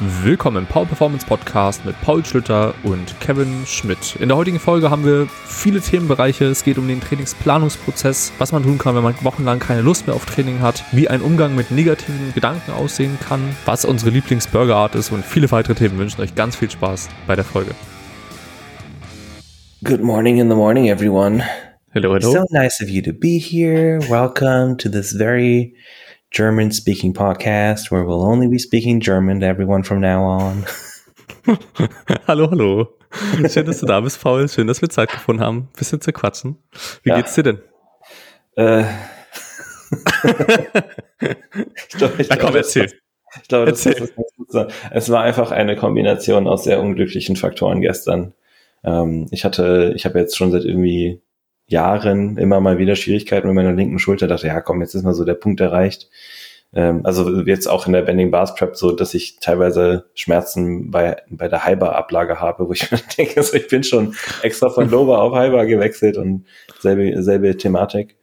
Willkommen im Power Performance Podcast mit Paul Schlüter und Kevin Schmidt. In der heutigen Folge haben wir viele Themenbereiche. Es geht um den Trainingsplanungsprozess, was man tun kann, wenn man wochenlang keine Lust mehr auf Training hat, wie ein Umgang mit negativen Gedanken aussehen kann, was unsere Lieblingsburgerart ist und viele weitere Themen. Wir wünschen euch ganz viel Spaß bei der Folge. Good morning in the morning, everyone. Hello, hello. So nice of you to be here. Welcome to this very German speaking podcast where we'll only be speaking German to everyone from now on. hallo, hallo. Schön, dass du da bist, Paul. Schön, dass wir Zeit gefunden haben, ein bisschen zu quatschen. Wie ja. geht's dir denn? Äh. ich glaub, ich Na komm, erzähl. Ich glaube, das, erzähl. Das es war einfach eine Kombination aus sehr unglücklichen Faktoren gestern. Ähm, ich hatte, ich habe jetzt schon seit irgendwie Jahren immer mal wieder Schwierigkeiten mit meiner linken Schulter. Dachte, ja, komm, jetzt ist mal so der Punkt erreicht. Ähm, also jetzt auch in der Bending Bars Prep so, dass ich teilweise Schmerzen bei, bei der Hyper-Ablage habe, wo ich mir denke, also ich bin schon extra von Lower auf Hyper gewechselt und selbe, selbe Thematik.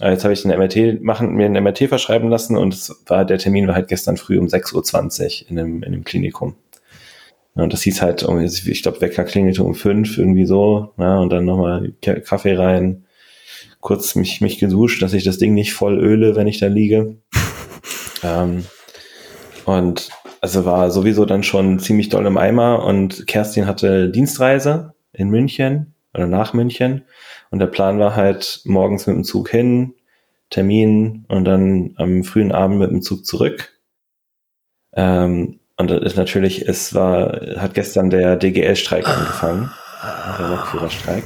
Äh, jetzt habe ich einen MRT machen, mir einen MRT verschreiben lassen und es war, der Termin war halt gestern früh um 6.20 Uhr in einem, in einem Klinikum. Und das hieß halt, ich glaube, Wecker klingelte um fünf, irgendwie so, ja, und dann nochmal Kaffee rein, kurz mich, mich geduscht, dass ich das Ding nicht voll öle, wenn ich da liege. ähm, und also war sowieso dann schon ziemlich doll im Eimer und Kerstin hatte Dienstreise in München oder nach München und der Plan war halt morgens mit dem Zug hin, Termin und dann am frühen Abend mit dem Zug zurück. Ähm, und das ist natürlich, es war, hat gestern der DGL-Streik angefangen, der Lokführerstreik.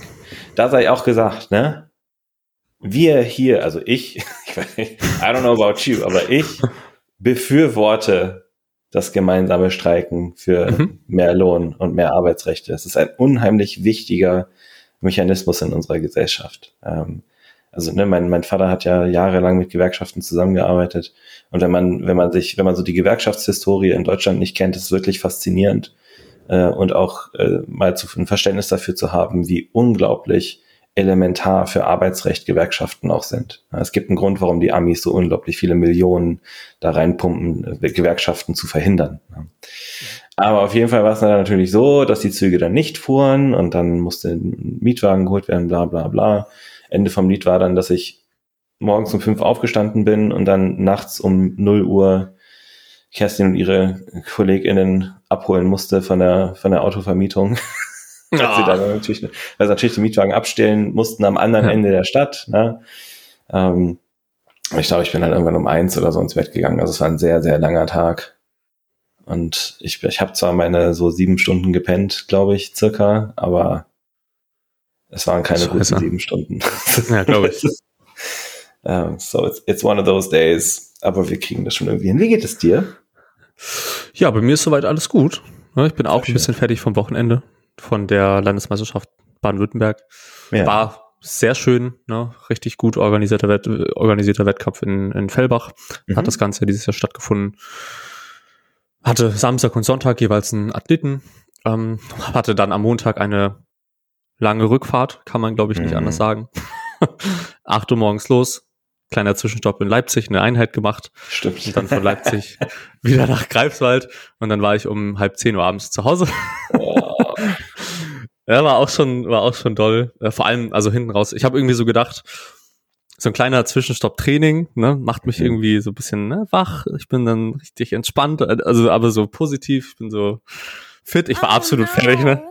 Da sei auch gesagt, ne? Wir hier, also ich, ich weiß nicht, I don't know about you, aber ich befürworte das gemeinsame Streiken für mhm. mehr Lohn und mehr Arbeitsrechte. Es ist ein unheimlich wichtiger Mechanismus in unserer Gesellschaft. Ähm, also ne, mein, mein Vater hat ja jahrelang mit Gewerkschaften zusammengearbeitet und wenn man wenn man sich wenn man so die Gewerkschaftshistorie in Deutschland nicht kennt, ist es wirklich faszinierend äh, und auch äh, mal zu ein Verständnis dafür zu haben, wie unglaublich elementar für Arbeitsrecht Gewerkschaften auch sind. Es gibt einen Grund, warum die Amis so unglaublich viele Millionen da reinpumpen, äh, Gewerkschaften zu verhindern. Aber auf jeden Fall war es dann natürlich so, dass die Züge dann nicht fuhren und dann musste ein Mietwagen geholt werden, bla bla bla. Ende vom Lied war dann, dass ich morgens um fünf aufgestanden bin und dann nachts um null Uhr Kerstin und ihre KollegInnen abholen musste von der, von der Autovermietung. Ja. sie dann natürlich, weil sie natürlich den Mietwagen abstellen mussten am anderen ja. Ende der Stadt. Ne? Ähm, ich glaube, ich bin dann irgendwann um eins oder so ins Bett gegangen. Also es war ein sehr, sehr langer Tag. Und ich, ich habe zwar meine so sieben Stunden gepennt, glaube ich, circa, aber es waren keine Scheiße. guten sieben Stunden. Ja, glaube ich. um, so it's, it's one of those days. Aber wir kriegen das schon irgendwie hin. Wie geht es dir? Ja, bei mir ist soweit alles gut. Ich bin auch ein bisschen fertig vom Wochenende von der Landesmeisterschaft Baden-Württemberg. Ja. War sehr schön, ne? richtig gut organisierter, Wett organisierter Wettkampf in, in Fellbach. Mhm. Hat das Ganze dieses Jahr stattgefunden. Hatte Samstag und Sonntag jeweils einen Athleten. Ähm, hatte dann am Montag eine lange Rückfahrt, kann man glaube ich nicht mhm. anders sagen. Acht Uhr morgens los, kleiner Zwischenstopp in Leipzig, eine Einheit gemacht. Stimmt. Und dann von Leipzig wieder nach Greifswald und dann war ich um halb zehn Uhr abends zu Hause. Oh. ja, war auch schon, war auch schon doll. Vor allem, also hinten raus. Ich habe irgendwie so gedacht, so ein kleiner Zwischenstopp-Training, ne, macht mich mhm. irgendwie so ein bisschen ne, wach. Ich bin dann richtig entspannt, äh, also aber so positiv. Ich bin so fit. Ich war oh, absolut fertig, ne?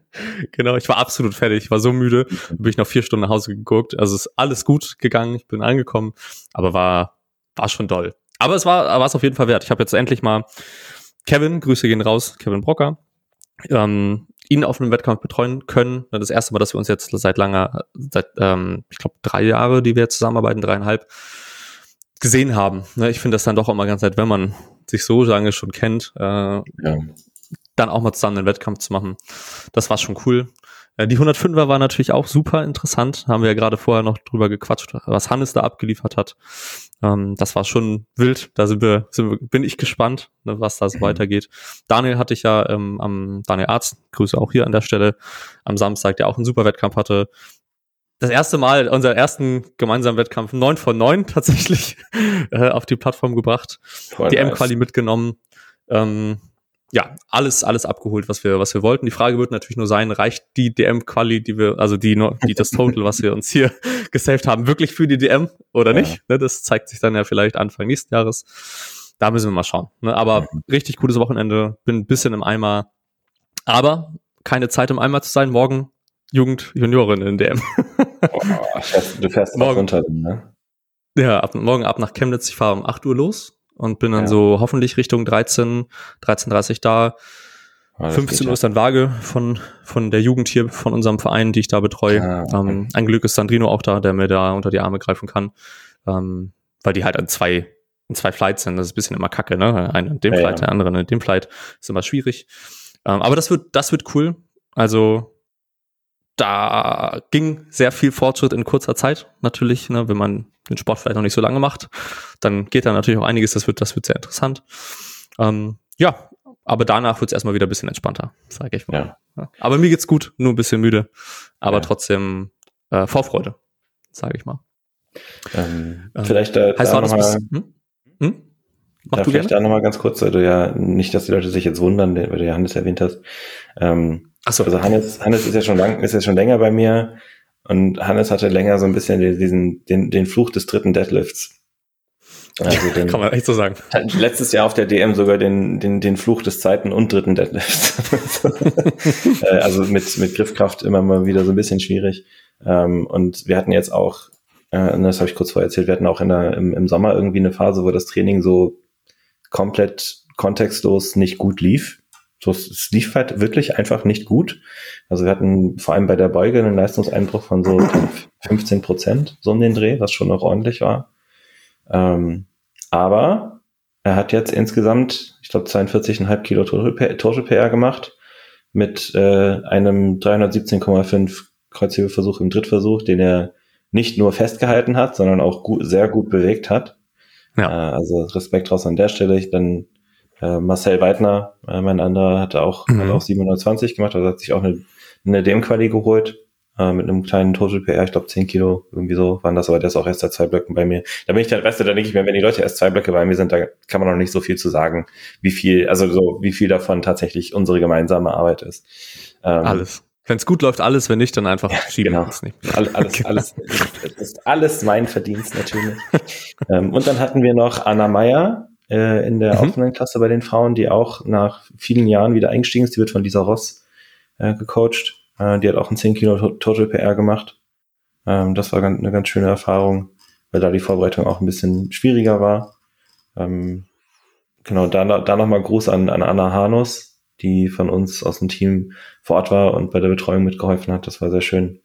genau, ich war absolut fertig. Ich war so müde. Bin ich noch vier Stunden nach Hause geguckt. Also ist alles gut gegangen. Ich bin angekommen, aber war war schon doll. Aber es war war es auf jeden Fall wert. Ich habe jetzt endlich mal Kevin, Grüße gehen raus, Kevin Brocker, ähm, ihn auf einem Wettkampf betreuen können. Das erste Mal, dass wir uns jetzt seit langer, seit, ähm, ich glaube, drei Jahre, die wir jetzt zusammenarbeiten, dreieinhalb, gesehen haben. Ne, ich finde das dann doch immer ganz nett, wenn man sich so lange schon kennt, äh, ja. Dann auch mal zusammen einen Wettkampf zu machen. Das war schon cool. Äh, die 105er war natürlich auch super interessant. Haben wir ja gerade vorher noch drüber gequatscht, was Hannes da abgeliefert hat. Ähm, das war schon wild. Da sind wir, sind wir bin ich gespannt, ne, was da so mhm. weitergeht. Daniel hatte ich ja ähm, am Daniel Arzt, Grüße auch hier an der Stelle, am Samstag, der auch einen super Wettkampf hatte. das erste Mal unseren ersten gemeinsamen Wettkampf 9 von 9 tatsächlich äh, auf die Plattform gebracht. Voll die nice. M-Quali mitgenommen. Ähm, ja, alles, alles abgeholt, was wir, was wir wollten. Die Frage wird natürlich nur sein, reicht die DM-Quali, die wir, also die, die das Total, was wir uns hier gesaved haben, wirklich für die DM oder nicht? Ja. Ne, das zeigt sich dann ja vielleicht Anfang nächsten Jahres. Da müssen wir mal schauen. Ne? Aber mhm. richtig gutes Wochenende, bin ein bisschen im Eimer. Aber keine Zeit im Eimer zu sein. Morgen Jugend Juniorin in DM. Oh, du fährst morgen runter, ne? Ja, ab, morgen ab nach Chemnitz. Ich fahre um 8 Uhr los und bin dann ja. so hoffentlich Richtung 13, 13.30 da. Ah, 15 Uhr ist dann Waage von, von der Jugend hier, von unserem Verein, die ich da betreue. Ah, okay. ähm, ein Glück ist Sandrino auch da, der mir da unter die Arme greifen kann. Ähm, weil die halt an zwei, in zwei Flights sind. Das ist ein bisschen immer kacke, ne? Einer in dem ja, Flight, ja. der andere in dem Flight. Ist immer schwierig. Ähm, aber das wird, das wird cool. Also, da ging sehr viel Fortschritt in kurzer Zeit, natürlich, ne, wenn man den Sport vielleicht noch nicht so lange macht, dann geht da natürlich auch einiges, das wird, das wird sehr interessant. Ähm, ja, aber danach wird es erstmal wieder ein bisschen entspannter, sage ich mal. Ja. Aber mir geht's gut, nur ein bisschen müde, aber ja. trotzdem äh, Vorfreude, sage ich mal. Ähm, ähm, vielleicht da, heißt da noch mal, hm? Hm? Mach ja, vielleicht gerne? da nochmal ganz kurz, weil du ja nicht, dass die Leute sich jetzt wundern, weil du ja Hannes erwähnt hast. Ähm, Ach so. Also Hannes, Hannes ist ja schon lang, ist ja schon länger bei mir und Hannes hatte länger so ein bisschen diesen, den, den Fluch des dritten Deadlifts. Also den, Kann man echt so sagen. Letztes Jahr auf der DM sogar den, den, den Fluch des zweiten und dritten Deadlifts. Äh, also mit, mit Griffkraft immer mal wieder so ein bisschen schwierig. Ähm, und wir hatten jetzt auch, äh, das habe ich kurz vorher erzählt, wir hatten auch in der, im, im Sommer irgendwie eine Phase, wo das Training so komplett kontextlos nicht gut lief. So, es lief halt wirklich einfach nicht gut. Also wir hatten vor allem bei der Beuge einen Leistungseinbruch von so 15 Prozent, so um den Dreh, was schon noch ordentlich war. Ähm, aber er hat jetzt insgesamt, ich glaube, 42,5 Kilo Total PR gemacht mit äh, einem 317,5 Kreuzhebeversuch im Drittversuch, den er nicht nur festgehalten hat, sondern auch gut, sehr gut bewegt hat. Ja. Äh, also Respekt raus an der Stelle. Ich dann äh, Marcel Weidner, äh, mein anderer, hat auch, mhm. hat auch 720 gemacht, also hat sich auch eine, eine DM-Quali geholt äh, mit einem kleinen Total PR, ich glaube 10 Kilo, irgendwie so waren das, aber der ist auch erst seit zwei Blöcken bei mir. Da bin ich dann, weißt du, da denke ich mir, wenn die Leute erst zwei Blöcke bei mir sind, da kann man noch nicht so viel zu sagen, wie viel, also so, wie viel davon tatsächlich unsere gemeinsame Arbeit ist. Ähm, alles. Wenn es gut läuft, alles, wenn nicht, dann einfach ja, schieben genau. es nicht. Alles, alles, alles, ist alles mein Verdienst natürlich. ähm, und dann hatten wir noch Anna Meyer äh, in der mhm. offenen Klasse bei den Frauen, die auch nach vielen Jahren wieder eingestiegen ist. Die wird von Lisa Ross äh, gecoacht. Äh, die hat auch ein 10 Kilo Total PR gemacht. Ähm, das war ganz, eine ganz schöne Erfahrung, weil da die Vorbereitung auch ein bisschen schwieriger war. Ähm, genau, da, da nochmal Gruß an, an Anna Hanus, die von uns aus dem Team vor Ort war und bei der Betreuung mitgeholfen hat. Das war sehr schön.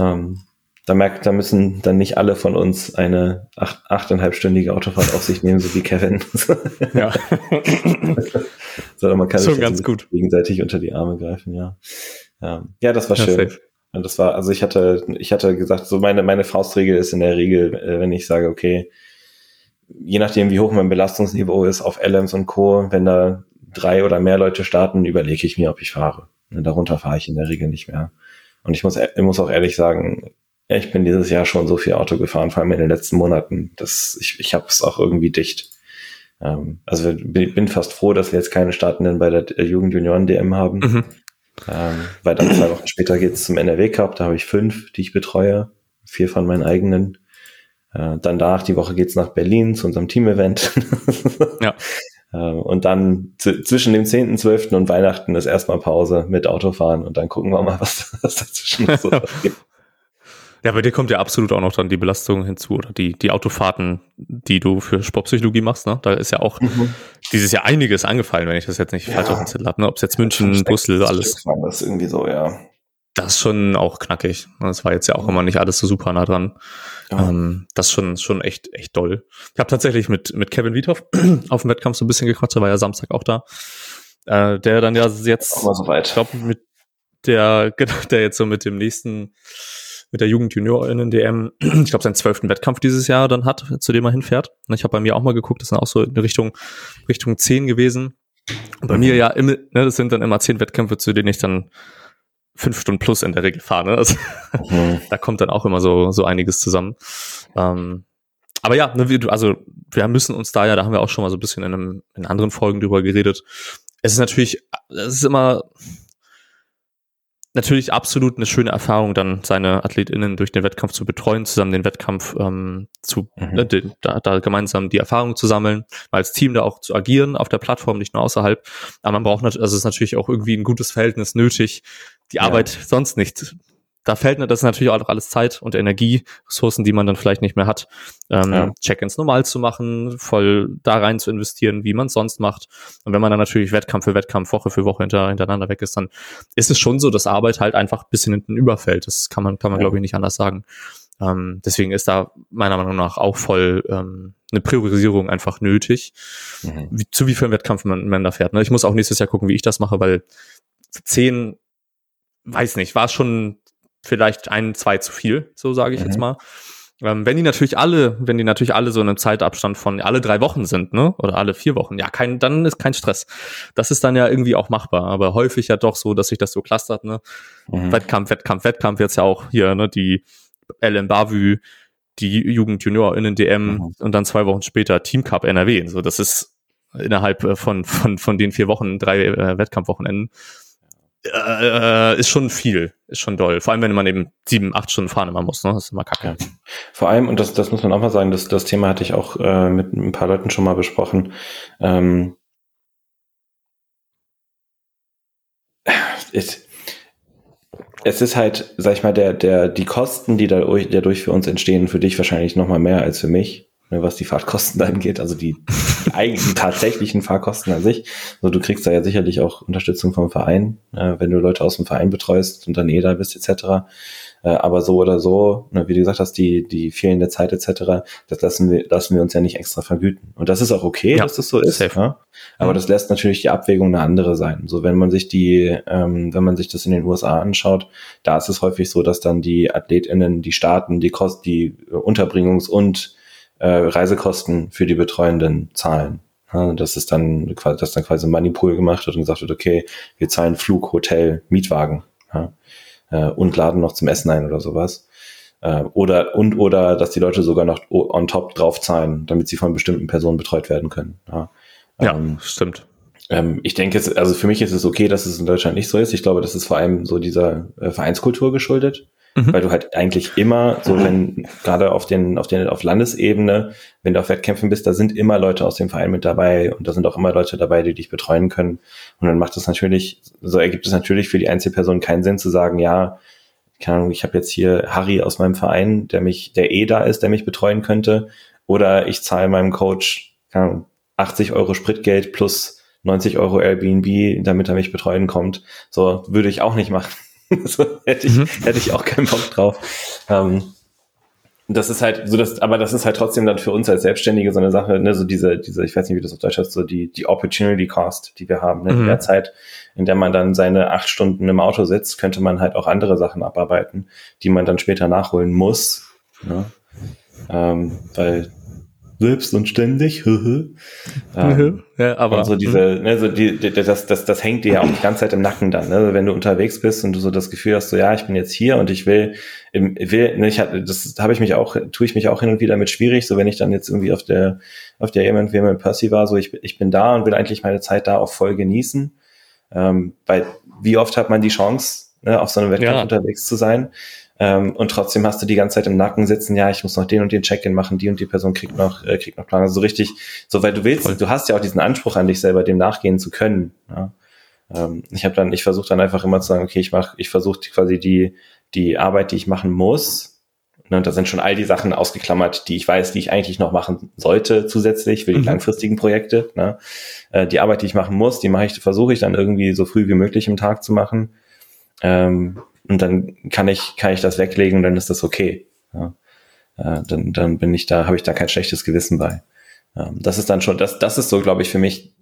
Ähm, da merkt, da müssen dann nicht alle von uns eine acht, achteinhalbstündige Autofahrt auf sich nehmen, so wie Kevin. ja. Sondern man kann Schon sich ganz gut. gegenseitig unter die Arme greifen, ja. Ähm, ja, das war ja, schön. Safe. Und das war, also ich hatte, ich hatte gesagt, so meine, meine Faustregel ist in der Regel, äh, wenn ich sage, okay, je nachdem, wie hoch mein Belastungsniveau ist auf LMs und Co., wenn da drei oder mehr Leute starten, überlege ich mir, ob ich fahre. Darunter fahre ich in der Regel nicht mehr. Und ich muss, ich muss auch ehrlich sagen, ja, ich bin dieses Jahr schon so viel Auto gefahren, vor allem in den letzten Monaten. dass ich ich habe es auch irgendwie dicht. Ähm, also ich bin fast froh, dass wir jetzt keine Startenden bei der Jugend-Junioren-DM haben. Mhm. Ähm, weil dann zwei Wochen später geht es zum NRW Cup, da habe ich fünf, die ich betreue, vier von meinen eigenen. Äh, dann danach die Woche geht's nach Berlin zu unserem Team-Event. ja. Ähm, und dann zwischen dem 10., 12. und Weihnachten ist erstmal Pause mit Autofahren und dann gucken wir mal, was, was dazwischen so gibt. Ja, bei dir kommt ja absolut auch noch dann die Belastung hinzu oder die, die Autofahrten, die du für Sportpsychologie machst. Ne? Da ist ja auch mhm. dieses Jahr einiges angefallen, wenn ich das jetzt nicht ja. falsch auf dem Zettel habe. Ne? Ob es jetzt München, Brüssel, alles. Das ist irgendwie so, ja. Das ist schon auch knackig. Das war jetzt ja auch immer nicht alles so super nah dran. Ja. Ähm, das ist schon, schon echt, echt doll. Ich habe tatsächlich mit, mit Kevin Wiethoff auf dem Wettkampf so ein bisschen gequatscht, der war ja Samstag auch da. Äh, der dann ja jetzt, auch mal so weit. ich glaube, mit der, genau, der jetzt so mit dem nächsten, mit der Jugend Juniorinnen DM, ich glaube, seinen zwölften Wettkampf dieses Jahr dann hat, zu dem er hinfährt. Und ich habe bei mir auch mal geguckt, das sind auch so in Richtung, Richtung zehn gewesen. Und bei mir ja immer, ne, das sind dann immer zehn Wettkämpfe, zu denen ich dann fünf Stunden plus in der Regel fahre. Ne? Also, mhm. da kommt dann auch immer so, so einiges zusammen. Ähm, aber ja, ne, wir, also wir müssen uns da ja, da haben wir auch schon mal so ein bisschen in, einem, in anderen Folgen drüber geredet. Es ist natürlich, es ist immer, natürlich absolut eine schöne Erfahrung, dann seine AthletInnen durch den Wettkampf zu betreuen, zusammen den Wettkampf ähm, zu, mhm. ne, den, da, da gemeinsam die Erfahrung zu sammeln, als Team da auch zu agieren auf der Plattform, nicht nur außerhalb. Aber man braucht natürlich, also es ist natürlich auch irgendwie ein gutes Verhältnis nötig, die ja. Arbeit sonst nicht da fällt das ist natürlich auch alles Zeit und Energie, Ressourcen, die man dann vielleicht nicht mehr hat, ähm, ja. Check-ins normal zu machen, voll da rein zu investieren, wie man es sonst macht. Und wenn man dann natürlich Wettkampf für Wettkampf, Woche für Woche hinter, hintereinander weg ist, dann ist es schon so, dass Arbeit halt einfach ein bisschen hinten überfällt. Das kann man, kann man, ja. glaube ich, nicht anders sagen. Ähm, deswegen ist da meiner Meinung nach auch voll ähm, eine Priorisierung einfach nötig, mhm. wie, zu wie viel Wettkampf man, man da fährt. Ne? Ich muss auch nächstes Jahr gucken, wie ich das mache, weil zehn, weiß nicht, war schon vielleicht ein, zwei zu viel, so sage ich mhm. jetzt mal. Ähm, wenn die natürlich alle, wenn die natürlich alle so in einem Zeitabstand von alle drei Wochen sind, ne, oder alle vier Wochen, ja, kein, dann ist kein Stress. Das ist dann ja irgendwie auch machbar, aber häufig ja doch so, dass sich das so clustert, ne. Mhm. Wettkampf, Wettkampf, Wettkampf, jetzt ja auch hier, ne, die LM Bavü, die Jugend Junior in den DM mhm. und dann zwei Wochen später Team Cup NRW. So, das ist innerhalb äh, von, von, von den vier Wochen drei äh, Wettkampfwochenenden äh, ist schon viel, ist schon doll. Vor allem, wenn man eben sieben, acht Stunden fahren immer muss, ne? Das ist immer kacke. Ja. Vor allem, und das, das muss man auch mal sagen, das, das Thema hatte ich auch äh, mit ein paar Leuten schon mal besprochen. Ähm, es, es ist halt, sag ich mal, der, der, die Kosten, die dadurch, dadurch für uns entstehen, für dich wahrscheinlich noch mal mehr als für mich was die Fahrtkosten angeht, also die, die eigentlichen tatsächlichen Fahrkosten an sich. So, du kriegst da ja sicherlich auch Unterstützung vom Verein, äh, wenn du Leute aus dem Verein betreust und dann eh da bist etc. Äh, aber so oder so, ne, wie du gesagt hast, die, die fehlende Zeit etc., das lassen wir, lassen wir uns ja nicht extra vergüten. Und das ist auch okay, ja, dass das so ist. Safe. Ja? Aber mhm. das lässt natürlich die Abwägung eine andere sein. So, wenn man sich die, ähm, wenn man sich das in den USA anschaut, da ist es häufig so, dass dann die AthletInnen, die Staaten, die Kost, die Unterbringungs- und äh, Reisekosten für die Betreuenden zahlen. Ja, das ist dann, dass dann quasi ein Moneypool gemacht wird und gesagt wird, okay, wir zahlen Flug, Hotel, Mietwagen ja, äh, und laden noch zum Essen ein oder sowas. Äh, oder und oder dass die Leute sogar noch on top drauf zahlen, damit sie von bestimmten Personen betreut werden können. Ja, ja ähm, stimmt. Ähm, ich denke, es, also für mich ist es okay, dass es in Deutschland nicht so ist. Ich glaube, das ist vor allem so dieser Vereinskultur geschuldet. Mhm. Weil du halt eigentlich immer, so wenn, gerade auf den, auf den, auf Landesebene, wenn du auf Wettkämpfen bist, da sind immer Leute aus dem Verein mit dabei und da sind auch immer Leute dabei, die dich betreuen können. Und dann macht es natürlich, so ergibt es natürlich für die Einzelperson keinen Sinn zu sagen, ja, keine Ahnung, ich habe jetzt hier Harry aus meinem Verein, der mich, der eh da ist, der mich betreuen könnte, oder ich zahle meinem Coach, keine Ahnung, 80 Euro Spritgeld plus 90 Euro Airbnb, damit er mich betreuen kommt. So würde ich auch nicht machen. so, hätte, ich, mhm. hätte ich auch keinen Bock drauf. Ähm, das ist halt so, dass, aber das ist halt trotzdem dann für uns als Selbstständige so eine Sache, ne, so diese, diese, ich weiß nicht, wie das auf Deutsch heißt, so die, die Opportunity Cost, die wir haben, ne, mhm. in der Zeit, in der man dann seine acht Stunden im Auto sitzt, könnte man halt auch andere Sachen abarbeiten, die man dann später nachholen muss, ne? ähm, weil selbst und ständig. ähm, ja, aber so diese, ne, so die, das, das, das hängt dir ja auch die ganze Zeit im Nacken dann, ne? wenn du unterwegs bist und du so das Gefühl hast, so ja, ich bin jetzt hier und ich will, will, ne, ich hatte, das habe ich mich auch, tue ich mich auch hin und wieder mit schwierig, so wenn ich dann jetzt irgendwie auf der, auf der wie mit Percy war, so ich, ich bin da und will eigentlich meine Zeit da auch voll genießen, ähm, weil wie oft hat man die Chance, ne, auf so einem Wettkampf ja. unterwegs zu sein? Ähm, und trotzdem hast du die ganze Zeit im Nacken sitzen, ja, ich muss noch den und den Check-in machen, die und die Person kriegt noch, äh, kriegt noch Plan. Also so richtig, so weil du willst, Voll. du hast ja auch diesen Anspruch an dich selber, dem nachgehen zu können. Ja. Ähm, ich habe dann, ich versuche dann einfach immer zu sagen, okay, ich mache, ich versuche quasi die, die Arbeit, die ich machen muss, ne, und da sind schon all die Sachen ausgeklammert, die ich weiß, die ich eigentlich noch machen sollte zusätzlich für die mhm. langfristigen Projekte. Ne? Äh, die Arbeit, die ich machen muss, die mache ich, versuche ich dann irgendwie so früh wie möglich im Tag zu machen. Ähm, und dann kann ich, kann ich das weglegen und dann ist das okay. Ja. Äh, dann, dann bin ich da, habe ich da kein schlechtes Gewissen bei. Ähm, das ist dann schon, das, das ist so, glaube ich, für mich,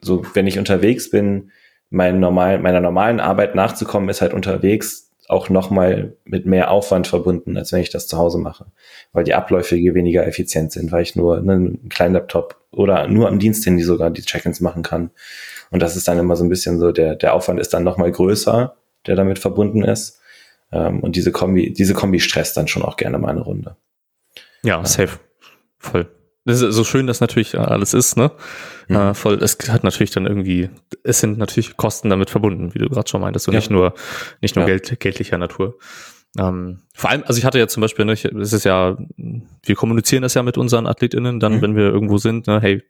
so, wenn ich unterwegs bin, mein normal, meiner normalen Arbeit nachzukommen, ist halt unterwegs auch nochmal mit mehr Aufwand verbunden, als wenn ich das zu Hause mache. Weil die Abläufe weniger effizient sind, weil ich nur ne, einen kleinen Laptop oder nur am Diensthandy sogar die Check-ins machen kann. Und das ist dann immer so ein bisschen so, der, der Aufwand ist dann nochmal größer, der damit verbunden ist. Ähm, und diese Kombi, diese Kombi stresst dann schon auch gerne mal eine Runde. Ja, safe. Voll. Das ist so schön, dass natürlich alles ist, ne? Mhm. Äh, voll, es hat natürlich dann irgendwie, es sind natürlich Kosten damit verbunden, wie du gerade schon meintest, und ja. nicht nur, nicht nur ja. Geld, geldlicher Natur. Ähm, vor allem, also ich hatte ja zum Beispiel, ne, ich, es ist ja, wir kommunizieren das ja mit unseren AthletInnen, dann, mhm. wenn wir irgendwo sind, ne, hey,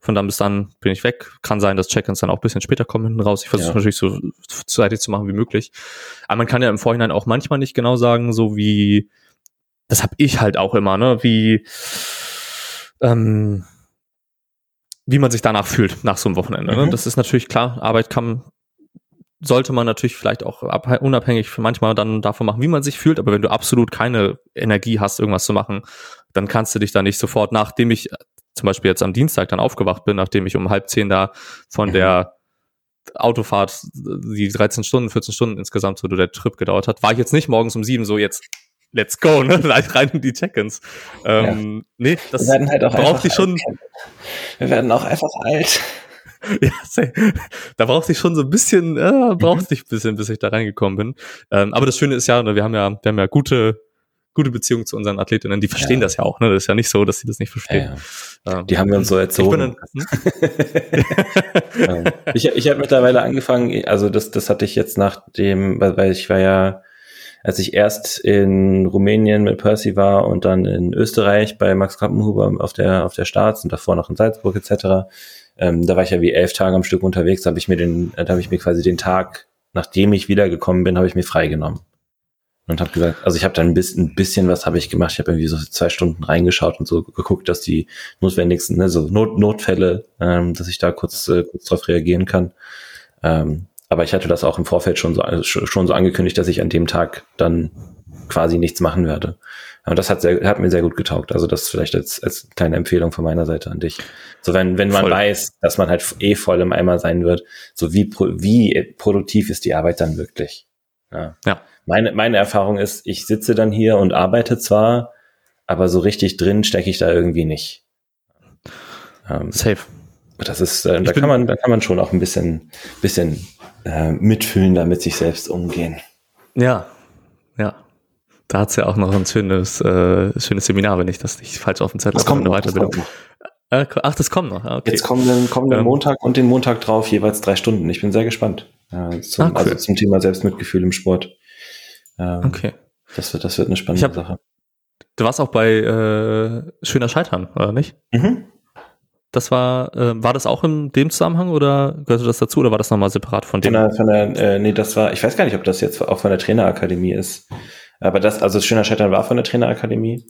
von dann bis dann bin ich weg. Kann sein, dass Check-ins dann auch bisschen später kommen hinten raus. Ich versuche ja. natürlich so zeitig zu machen wie möglich. Aber man kann ja im Vorhinein auch manchmal nicht genau sagen, so wie, das habe ich halt auch immer, ne, wie, ähm, wie man sich danach fühlt nach so einem Wochenende. Ne? Mhm. Das ist natürlich klar, Arbeit kann, sollte man natürlich vielleicht auch unabhängig manchmal dann davon machen, wie man sich fühlt, aber wenn du absolut keine Energie hast, irgendwas zu machen, dann kannst du dich da nicht sofort, nachdem ich zum Beispiel jetzt am Dienstag dann aufgewacht bin, nachdem ich um halb zehn da von mhm. der Autofahrt, die 13 Stunden, 14 Stunden insgesamt so der Trip gedauert hat, war ich jetzt nicht morgens um sieben so jetzt let's go, ne? rein in die Check-ins. Ähm, ja. Nee, das halt auch braucht sich schon. Wir werden auch einfach alt. ja, da braucht sich schon so ein bisschen, äh, braucht mhm. sich ein bisschen, bis ich da reingekommen bin. Ähm, aber das Schöne ist ja, ne, wir haben ja, wir haben ja gute, gute Beziehungen zu unseren Athletinnen, die verstehen ja. das ja auch, ne? Das ist ja nicht so, dass sie das nicht verstehen. Ja, ja. Ähm, die haben wir uns so erzogen. Ich, hm? ich, ich habe mittlerweile angefangen, also das, das hatte ich jetzt nach dem, weil, weil ich war ja als ich erst in Rumänien mit Percy war und dann in Österreich bei Max Kappenhuber auf der, auf der Starts und davor noch in Salzburg etc., ähm, da war ich ja wie elf Tage am Stück unterwegs, da habe ich mir den, da habe ich mir quasi den Tag, nachdem ich wiedergekommen bin, habe ich mir freigenommen. Und habe gesagt, also ich habe dann ein bisschen, ein bisschen was habe ich gemacht. Ich habe irgendwie so zwei Stunden reingeschaut und so geguckt, dass die notwendigsten, ne, so Not, Notfälle, ähm, dass ich da kurz, äh, kurz drauf reagieren kann. Ähm, aber ich hatte das auch im Vorfeld schon so, also schon so angekündigt, dass ich an dem Tag dann quasi nichts machen werde. Und das hat, sehr, hat mir sehr gut getaugt. Also das vielleicht als, als kleine Empfehlung von meiner Seite an dich. So wenn, wenn man voll. weiß, dass man halt eh voll im Eimer sein wird, so wie, wie produktiv ist die Arbeit dann wirklich? Ja. ja. Meine, meine Erfahrung ist, ich sitze dann hier und arbeite zwar, aber so richtig drin stecke ich da irgendwie nicht. Ähm, Safe. Das ist, äh, da kann man, da kann man schon auch ein bisschen, bisschen äh, mitfühlender mit sich selbst umgehen. Ja, ja. Da hat's ja auch noch ein schönes, äh, schönes Seminar, wenn ich das nicht falsch auf dem Zettel habe. Eine Weiterbildung. Äh, ach, das kommt noch. Okay. Jetzt kommen den, kommen den ähm, Montag und den Montag drauf jeweils drei Stunden. Ich bin sehr gespannt. Äh, zum, ah, cool. Also zum Thema Selbstmitgefühl im Sport. Ähm, okay. Das wird, das wird eine spannende hab, Sache. Du warst auch bei äh, Schöner Scheitern, oder nicht? Mhm. Das war, äh, war das auch in dem Zusammenhang oder gehörte das dazu oder war das nochmal separat von dem? Von der, von der, äh, nee, das war, ich weiß gar nicht, ob das jetzt auch von der Trainerakademie ist. Aber das, also Schöner Scheitern war von der Trainerakademie.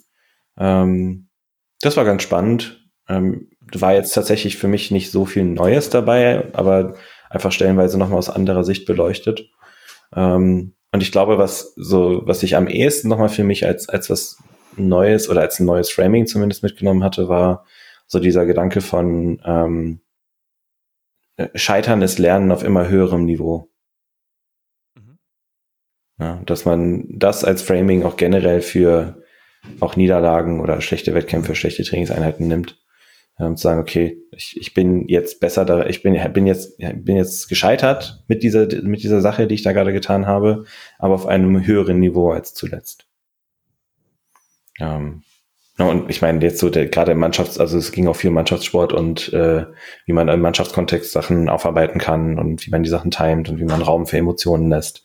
Ähm, das war ganz spannend. Ähm, war jetzt tatsächlich für mich nicht so viel Neues dabei, aber einfach stellenweise nochmal aus anderer Sicht beleuchtet. Ähm, und ich glaube, was so, was ich am ehesten nochmal für mich als, als was Neues oder als ein neues Framing zumindest mitgenommen hatte, war, so dieser Gedanke von ähm, Scheitern ist Lernen auf immer höherem Niveau. Ja, dass man das als Framing auch generell für auch Niederlagen oder schlechte Wettkämpfe, schlechte Trainingseinheiten nimmt. Ähm, zu sagen, okay, ich, ich bin jetzt besser da, ich bin, bin jetzt, bin jetzt gescheitert mit dieser, mit dieser Sache, die ich da gerade getan habe, aber auf einem höheren Niveau als zuletzt. Ähm, und ich meine, jetzt so der, gerade im Mannschafts-, also es ging auch viel um Mannschaftssport und äh, wie man im Mannschaftskontext Sachen aufarbeiten kann und wie man die Sachen timet und wie man Raum für Emotionen lässt,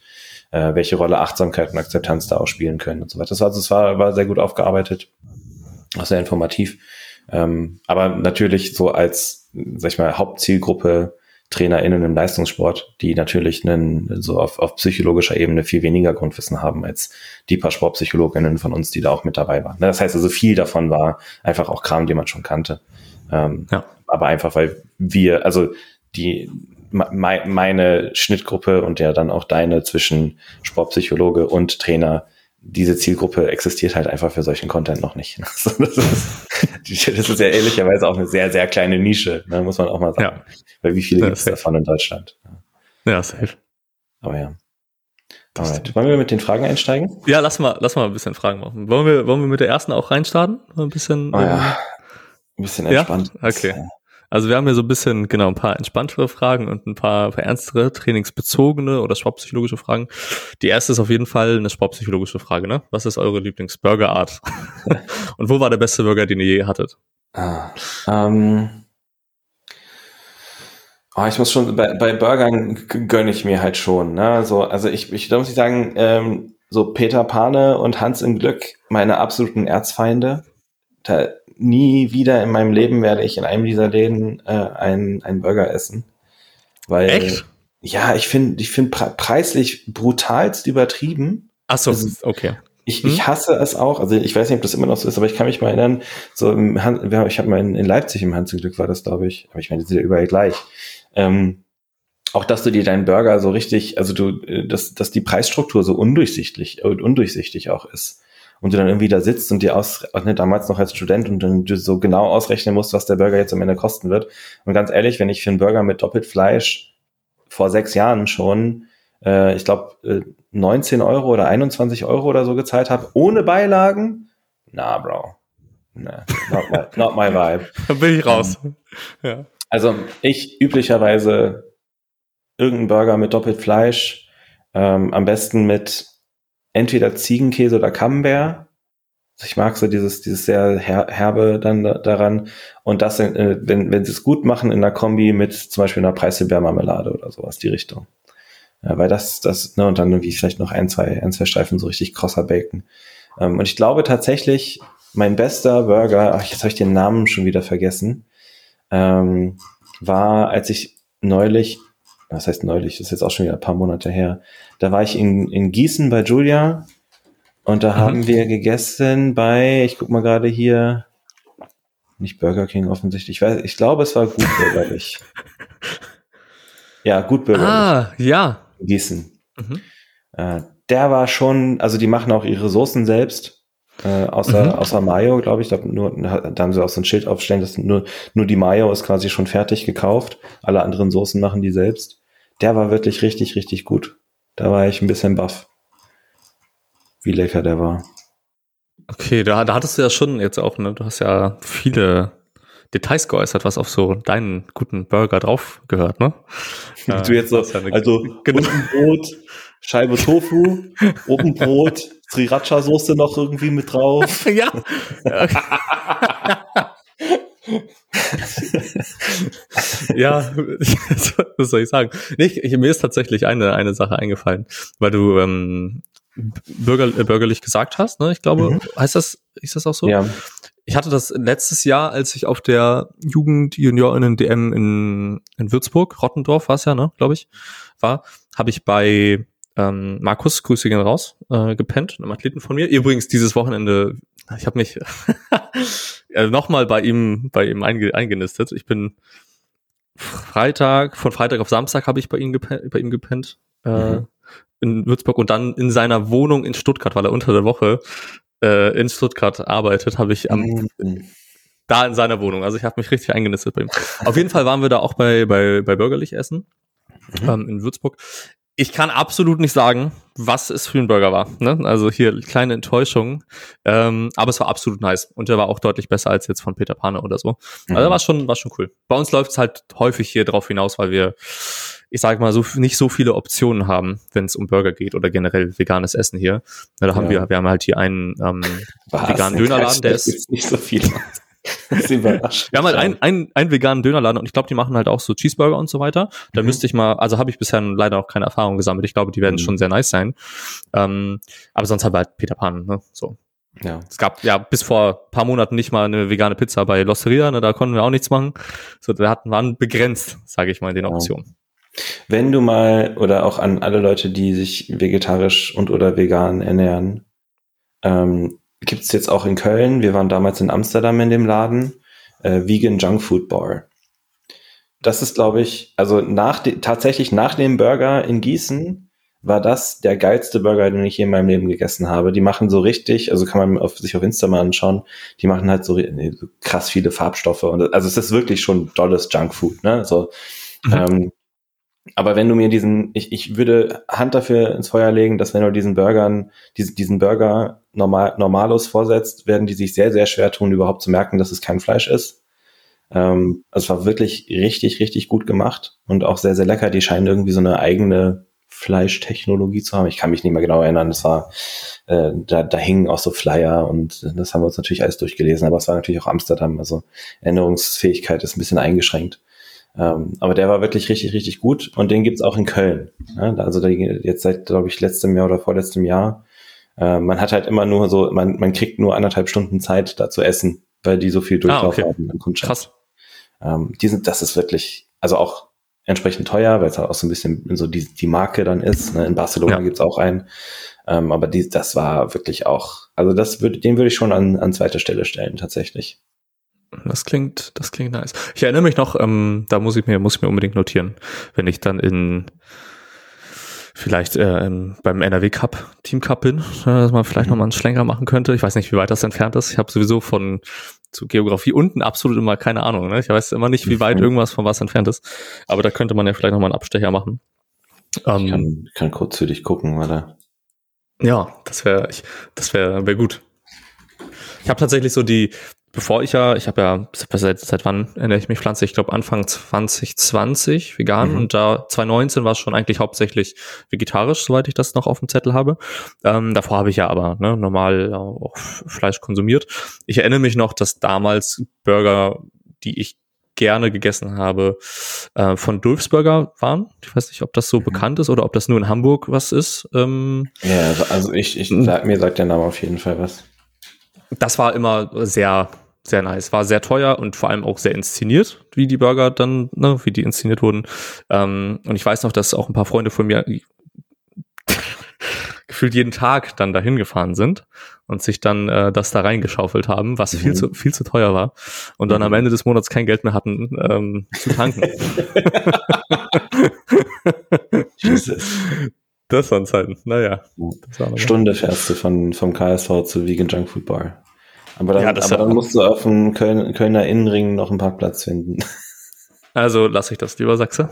äh, welche Rolle Achtsamkeit und Akzeptanz da auch spielen können und so weiter. Das war, das war, war sehr gut aufgearbeitet, auch sehr informativ. Ähm, aber natürlich so als, sag ich mal, Hauptzielgruppe TrainerInnen im Leistungssport, die natürlich einen, so auf, auf psychologischer Ebene viel weniger Grundwissen haben als die paar Sportpsychologinnen von uns, die da auch mit dabei waren. Das heißt also, viel davon war einfach auch Kram, den man schon kannte. Ähm, ja. Aber einfach, weil wir, also die, meine Schnittgruppe und ja dann auch deine zwischen Sportpsychologe und Trainer diese Zielgruppe existiert halt einfach für solchen Content noch nicht. das, ist, das ist ja ehrlicherweise auch eine sehr, sehr kleine Nische, ne, muss man auch mal sagen. Ja. Weil wie viele ja, gibt es davon in Deutschland? Ja, safe. Aber ja. Alright. Wollen wir mit den Fragen einsteigen? Ja, lass mal, lass mal ein bisschen Fragen machen. Wollen wir, wollen wir mit der ersten auch reinstarten? Ein bisschen. Oh ja. Ein bisschen entspannt. Ja? Okay. Also wir haben hier so ein bisschen, genau, ein paar entspanntere Fragen und ein paar, paar ernstere, trainingsbezogene oder sportpsychologische Fragen. Die erste ist auf jeden Fall eine sportpsychologische Frage, ne? Was ist eure Lieblingsburgerart? und wo war der beste Burger, den ihr je hattet? Ah, ähm, oh, ich muss schon, bei, bei Burgern gönne ich mir halt schon, ne? So, also ich, ich da muss ich sagen, ähm, so Peter Pane und Hans im Glück, meine absoluten Erzfeinde. Da, nie wieder in meinem Leben werde ich in einem dieser Läden äh, einen, einen Burger essen. Weil, Echt? Ja, ich finde, ich finde pre preislich brutalst übertrieben. Ach so, also, okay. Ich, hm? ich hasse es auch, also ich weiß nicht, ob das immer noch so ist, aber ich kann mich mal erinnern, so im Han ich habe mal in, in, Leipzig im Hans im Glück war das, glaube ich, aber ich meine, die sind ja überall gleich. Ähm, auch dass du dir deinen Burger so richtig, also du, äh, dass, dass die Preisstruktur so undurchsichtig, äh, undurchsichtig auch ist. Und du dann irgendwie da sitzt und dir aus, ne, damals noch als Student und dann du so genau ausrechnen musst, was der Burger jetzt am Ende kosten wird. Und ganz ehrlich, wenn ich für einen Burger mit doppelt Fleisch vor sechs Jahren schon, äh, ich glaube, äh, 19 Euro oder 21 Euro oder so gezahlt habe, ohne Beilagen, na, Bro. Nah, not my, not my vibe. Da bin ich raus. Ähm, ja. Also ich üblicherweise irgendein Burger mit doppelt Fleisch, ähm, am besten mit entweder Ziegenkäse oder Camembert. Ich mag so dieses, dieses sehr her herbe dann da, daran. Und das, äh, wenn, wenn sie es gut machen, in einer Kombi mit zum Beispiel einer Preiselbeermarmelade oder sowas, die Richtung. Ja, weil das, das, ne, und dann irgendwie vielleicht noch ein, zwei, ein, zwei Streifen so richtig krosser Bacon. Ähm, und ich glaube tatsächlich, mein bester Burger, ach, jetzt habe ich den Namen schon wieder vergessen, ähm, war, als ich neulich was heißt neulich, das ist jetzt auch schon wieder ein paar Monate her. Da war ich in, in Gießen bei Julia und da mhm. haben wir gegessen bei, ich guck mal gerade hier, nicht Burger King offensichtlich, ich, weiß, ich glaube, es war gut bürgerlich. ja, gut bürgerlich. Ah, ja. Gießen. Mhm. Äh, der war schon, also die machen auch ihre Soßen selbst. Äh, außer, mhm. außer Mayo, glaube ich. Da, nur, da haben sie auch so ein Schild aufstellen, dass nur, nur die Mayo ist quasi schon fertig gekauft. Alle anderen Soßen machen die selbst. Der war wirklich richtig, richtig gut. Da war ich ein bisschen baff. Wie lecker der war. Okay, da, da hattest du ja schon jetzt auch, ne? Du hast ja viele Details geäußert, was auf so deinen guten Burger drauf gehört, ne? du jetzt so, ja also genau. unten Brot, Scheibe Tofu, oben Brot, Sriracha-Soße noch irgendwie mit drauf. ja. ja, was soll ich sagen? Nicht, ich, mir ist tatsächlich eine, eine Sache eingefallen, weil du ähm, bürger, äh, bürgerlich gesagt hast, ne? Ich glaube, mhm. heißt das, ist das auch so? Ja. Ich hatte das letztes Jahr, als ich auf der Jugend Juniorinnen DM in, in Würzburg, Rottendorf war es ja, ne, glaube ich, war, habe ich bei ähm, Markus, Grüße gehen raus, äh, gepennt, einem Athleten von mir. Übrigens dieses Wochenende, ich habe mich äh, nochmal bei ihm, bei ihm einge eingenistet. Ich bin Freitag, von Freitag auf Samstag habe ich bei ihm, gepennt, bei ihm gepennt. Äh, mhm. in Würzburg und dann in seiner Wohnung in Stuttgart, weil er unter der Woche äh, in Stuttgart arbeitet, habe ich am mhm. da in seiner Wohnung. Also ich habe mich richtig eingenistet bei ihm. Auf jeden Fall waren wir da auch bei bei bei bürgerlich essen mhm. ähm, in Würzburg ich kann absolut nicht sagen, was es für ein Burger war. Ne? Also hier kleine Enttäuschung. Ähm, aber es war absolut nice. Und der war auch deutlich besser als jetzt von Peter Pane oder so. Mhm. Also war schon, war schon cool. Bei uns läuft es halt häufig hier drauf hinaus, weil wir, ich sage mal, so nicht so viele Optionen haben, wenn es um Burger geht oder generell veganes Essen hier. Da ja. haben wir, wir haben halt hier einen ähm, veganen Dönerladen, der ist nicht so viel. wir haben halt einen, einen, einen veganen Dönerladen und ich glaube, die machen halt auch so Cheeseburger und so weiter. Da mhm. müsste ich mal, also habe ich bisher leider noch keine Erfahrung gesammelt. Ich glaube, die werden mhm. schon sehr nice sein. Ähm, aber sonst halt halt Peter Pan, ne? So. Ja. Es gab ja bis vor paar Monaten nicht mal eine vegane Pizza bei Losteria, ne, da konnten wir auch nichts machen. So, da hatten waren begrenzt, sage ich mal, den Optionen. Wenn du mal oder auch an alle Leute, die sich vegetarisch und oder vegan ernähren, ähm, gibt es jetzt auch in Köln. Wir waren damals in Amsterdam in dem Laden. Äh, Vegan Junk Food Bar. Das ist, glaube ich, also nach tatsächlich nach dem Burger in Gießen war das der geilste Burger, den ich je in meinem Leben gegessen habe. Die machen so richtig, also kann man auf, sich auf Instagram anschauen, die machen halt so, so krass viele Farbstoffe und also es ist wirklich schon dolles Junkfood, ne? So, mhm. ähm, aber wenn du mir diesen, ich, ich würde Hand dafür ins Feuer legen, dass wenn du diesen Burgern, diesen, diesen Burger normal, normalos vorsetzt, werden die sich sehr, sehr schwer tun, überhaupt zu merken, dass es kein Fleisch ist. Ähm, also es war wirklich richtig, richtig gut gemacht und auch sehr, sehr lecker. Die scheinen irgendwie so eine eigene Fleischtechnologie zu haben. Ich kann mich nicht mehr genau erinnern. Das war, äh, da, da hingen auch so Flyer und das haben wir uns natürlich alles durchgelesen, aber es war natürlich auch Amsterdam. Also Erinnerungsfähigkeit ist ein bisschen eingeschränkt. Ähm, aber der war wirklich richtig, richtig gut und den gibt's auch in Köln. Ja, also der, jetzt seit, glaube ich, letztem Jahr oder vorletztem Jahr. Äh, man hat halt immer nur so, man, man kriegt nur anderthalb Stunden Zeit, da zu essen, weil die so viel Durchlauf ah, okay. haben im Krass. Ähm, die sind, das ist wirklich, also auch entsprechend teuer, weil es halt auch so ein bisschen so die, die Marke dann ist. Ne? In Barcelona ja. gibt's auch einen. Ähm, aber die, das war wirklich auch, also das würde, den würde ich schon an, an zweiter Stelle stellen, tatsächlich. Das klingt, das klingt nice. Ich erinnere mich noch, ähm, da muss ich mir, muss ich mir unbedingt notieren, wenn ich dann in vielleicht äh, in, beim NRW Cup, Team Cup bin, äh, dass man vielleicht mhm. nochmal einen Schlenker machen könnte. Ich weiß nicht, wie weit das entfernt ist. Ich habe sowieso von zu Geografie unten absolut immer keine Ahnung. Ne? Ich weiß immer nicht, wie weit mhm. irgendwas von was entfernt ist. Aber da könnte man ja vielleicht nochmal einen Abstecher machen. Ich ähm, kann, kann kurz für dich gucken, warte. Ja, das wäre das wäre wär gut. Ich habe tatsächlich so die, bevor ich ja, ich habe ja seit, seit wann ernähre ich mich pflanzlich? Ich glaube Anfang 2020 vegan mhm. und da 2019 war es schon eigentlich hauptsächlich vegetarisch, soweit ich das noch auf dem Zettel habe. Ähm, davor habe ich ja aber ne, normal auch Fleisch konsumiert. Ich erinnere mich noch, dass damals Burger, die ich gerne gegessen habe, äh, von Dulfsburger waren. Ich weiß nicht, ob das so mhm. bekannt ist oder ob das nur in Hamburg was ist. Ähm, ja, also ich, ich sag, mir sagt der Name auf jeden Fall was. Das war immer sehr sehr nice. War sehr teuer und vor allem auch sehr inszeniert, wie die Burger dann, ne, wie die inszeniert wurden. Ähm, und ich weiß noch, dass auch ein paar Freunde von mir gefühlt jeden Tag dann dahin gefahren sind und sich dann äh, das da reingeschaufelt haben, was mhm. viel zu viel zu teuer war und dann mhm. am Ende des Monats kein Geld mehr hatten ähm, zu tanken. Jesus. Das waren Zeiten. Naja. Stunde fährst du von, vom KSV zu Vegan Junk Food Bar. Aber dann, ja, aber dann musst du auf dem Köln, Kölner Innenring noch einen Parkplatz finden. Also lasse ich das lieber, Sachse.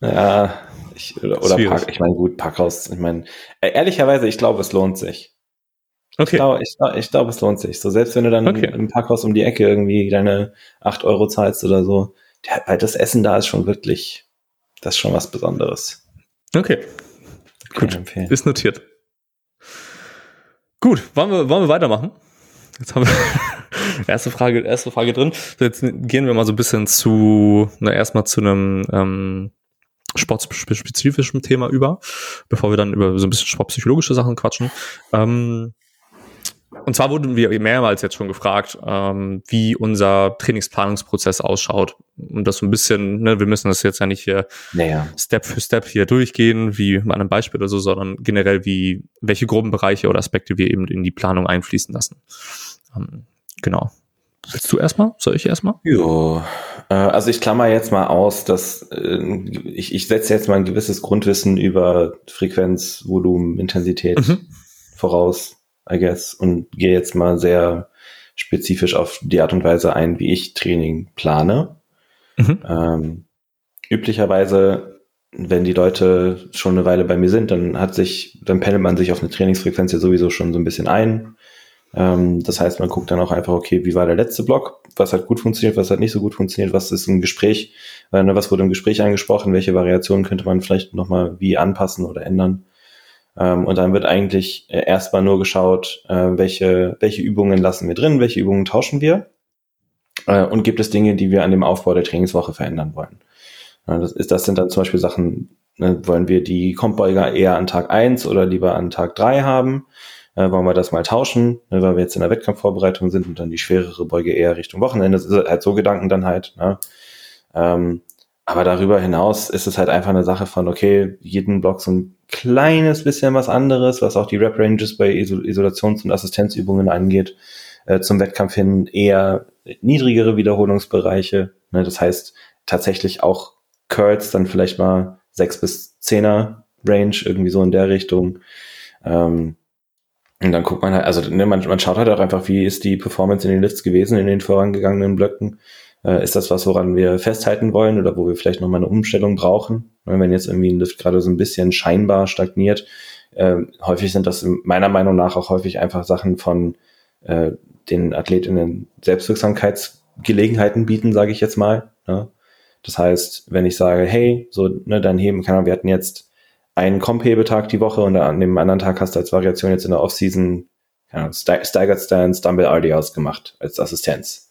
Ja, ich, oder, oder Park, ich meine, gut, Parkhaus, ich meine, äh, ehrlicherweise, ich glaube, es lohnt sich. Okay. Ich glaube, ich, ich glaube, es lohnt sich. So, selbst wenn du dann okay. im Parkhaus um die Ecke irgendwie deine acht Euro zahlst oder so, der, weil das Essen da ist schon wirklich, das ist schon was Besonderes. Okay. Gut. Ist notiert. Gut, wollen wir, wollen wir weitermachen? Jetzt haben wir erste Frage, erste Frage drin. Jetzt gehen wir mal so ein bisschen zu, na, erstmal zu einem ähm, sportspezifischen Thema über, bevor wir dann über so ein bisschen sportpsychologische Sachen quatschen. Ähm, und zwar wurden wir mehrmals jetzt schon gefragt, ähm, wie unser Trainingsplanungsprozess ausschaut. Und das so ein bisschen, ne, wir müssen das jetzt ja nicht hier naja. Step für Step hier durchgehen, wie an einem Beispiel oder so, sondern generell wie, welche groben Bereiche oder Aspekte wir eben in die Planung einfließen lassen. Ähm, genau. Willst du erstmal? Soll ich erstmal? Ja, äh, also ich klammer jetzt mal aus, dass äh, ich, ich setze jetzt mal ein gewisses Grundwissen über Frequenz, Volumen, Intensität mhm. voraus, I guess, und gehe jetzt mal sehr spezifisch auf die Art und Weise ein, wie ich Training plane. Mhm. Ähm, üblicherweise, wenn die Leute schon eine Weile bei mir sind, dann hat sich, dann pendelt man sich auf eine Trainingsfrequenz ja sowieso schon so ein bisschen ein ähm, das heißt, man guckt dann auch einfach, okay, wie war der letzte Block? Was hat gut funktioniert, was hat nicht so gut funktioniert? Was ist im Gespräch? Äh, ne, was wurde im Gespräch angesprochen? Welche Variationen könnte man vielleicht nochmal wie anpassen oder ändern? Ähm, und dann wird eigentlich äh, erstmal nur geschaut, äh, welche, welche Übungen lassen wir drin, welche Übungen tauschen wir? Äh, und gibt es Dinge, die wir an dem Aufbau der Trainingswoche verändern wollen? das, ist, das sind dann zum Beispiel Sachen, ne, wollen wir die Kompbeuger eher an Tag eins oder lieber an Tag drei haben? Äh, wollen wir das mal tauschen, ne, weil wir jetzt in der Wettkampfvorbereitung sind und dann die schwerere Beuge eher Richtung Wochenende. Das ist halt so Gedanken dann halt. Ne? Ähm, aber darüber hinaus ist es halt einfach eine Sache von, okay, jeden Block so ein kleines bisschen was anderes, was auch die Rep-Ranges bei Isol Isolations- und Assistenzübungen angeht. Äh, zum Wettkampf hin eher niedrigere Wiederholungsbereiche. Ne? Das heißt tatsächlich auch Curls dann vielleicht mal sechs bis zehner Range, irgendwie so in der Richtung. Ähm, und dann guckt man halt, also ne, man, man schaut halt auch einfach, wie ist die Performance in den Lifts gewesen in den vorangegangenen Blöcken. Äh, ist das was, woran wir festhalten wollen oder wo wir vielleicht nochmal eine Umstellung brauchen? Wenn jetzt irgendwie ein Lift gerade so ein bisschen scheinbar stagniert, äh, häufig sind das meiner Meinung nach auch häufig einfach Sachen von äh, den Athletinnen Selbstwirksamkeits Gelegenheiten bieten, sage ich jetzt mal. Ne? Das heißt, wenn ich sage, hey, so, ne, dann heben, kann man, wir hatten jetzt einen Comp-Hebetag die Woche und an dem anderen Tag hast du als Variation jetzt in der Offseason ja, Staggered Stance, Dumbbell RDLs gemacht als Assistenz.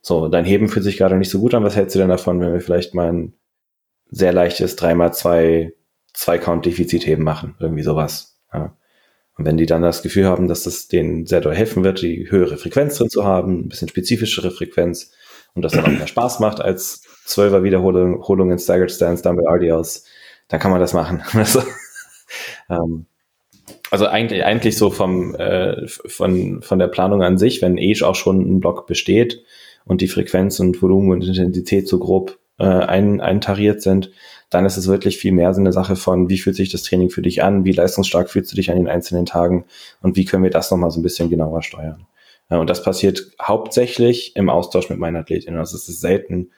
So, dein Heben fühlt sich gerade nicht so gut an. Was hältst du denn davon, wenn wir vielleicht mal ein sehr leichtes 3x2 2-Count-Defizit-Heben machen? Irgendwie sowas. Ja. Und wenn die dann das Gefühl haben, dass das denen sehr doll helfen wird, die höhere Frequenz drin zu haben, ein bisschen spezifischere Frequenz und das dann auch mehr Spaß macht als 12er Wiederholungen Staggered Stance, Dumbbell RDLs, dann kann man das machen. also, ähm, also eigentlich, eigentlich so vom, äh, von, von der Planung an sich, wenn Age auch schon ein Block besteht und die Frequenz und Volumen und Intensität so grob äh, ein, eintariert sind, dann ist es wirklich viel mehr so eine Sache von, wie fühlt sich das Training für dich an, wie leistungsstark fühlst du dich an den einzelnen Tagen und wie können wir das nochmal so ein bisschen genauer steuern. Ja, und das passiert hauptsächlich im Austausch mit meinen Athletinnen. Also es ist selten,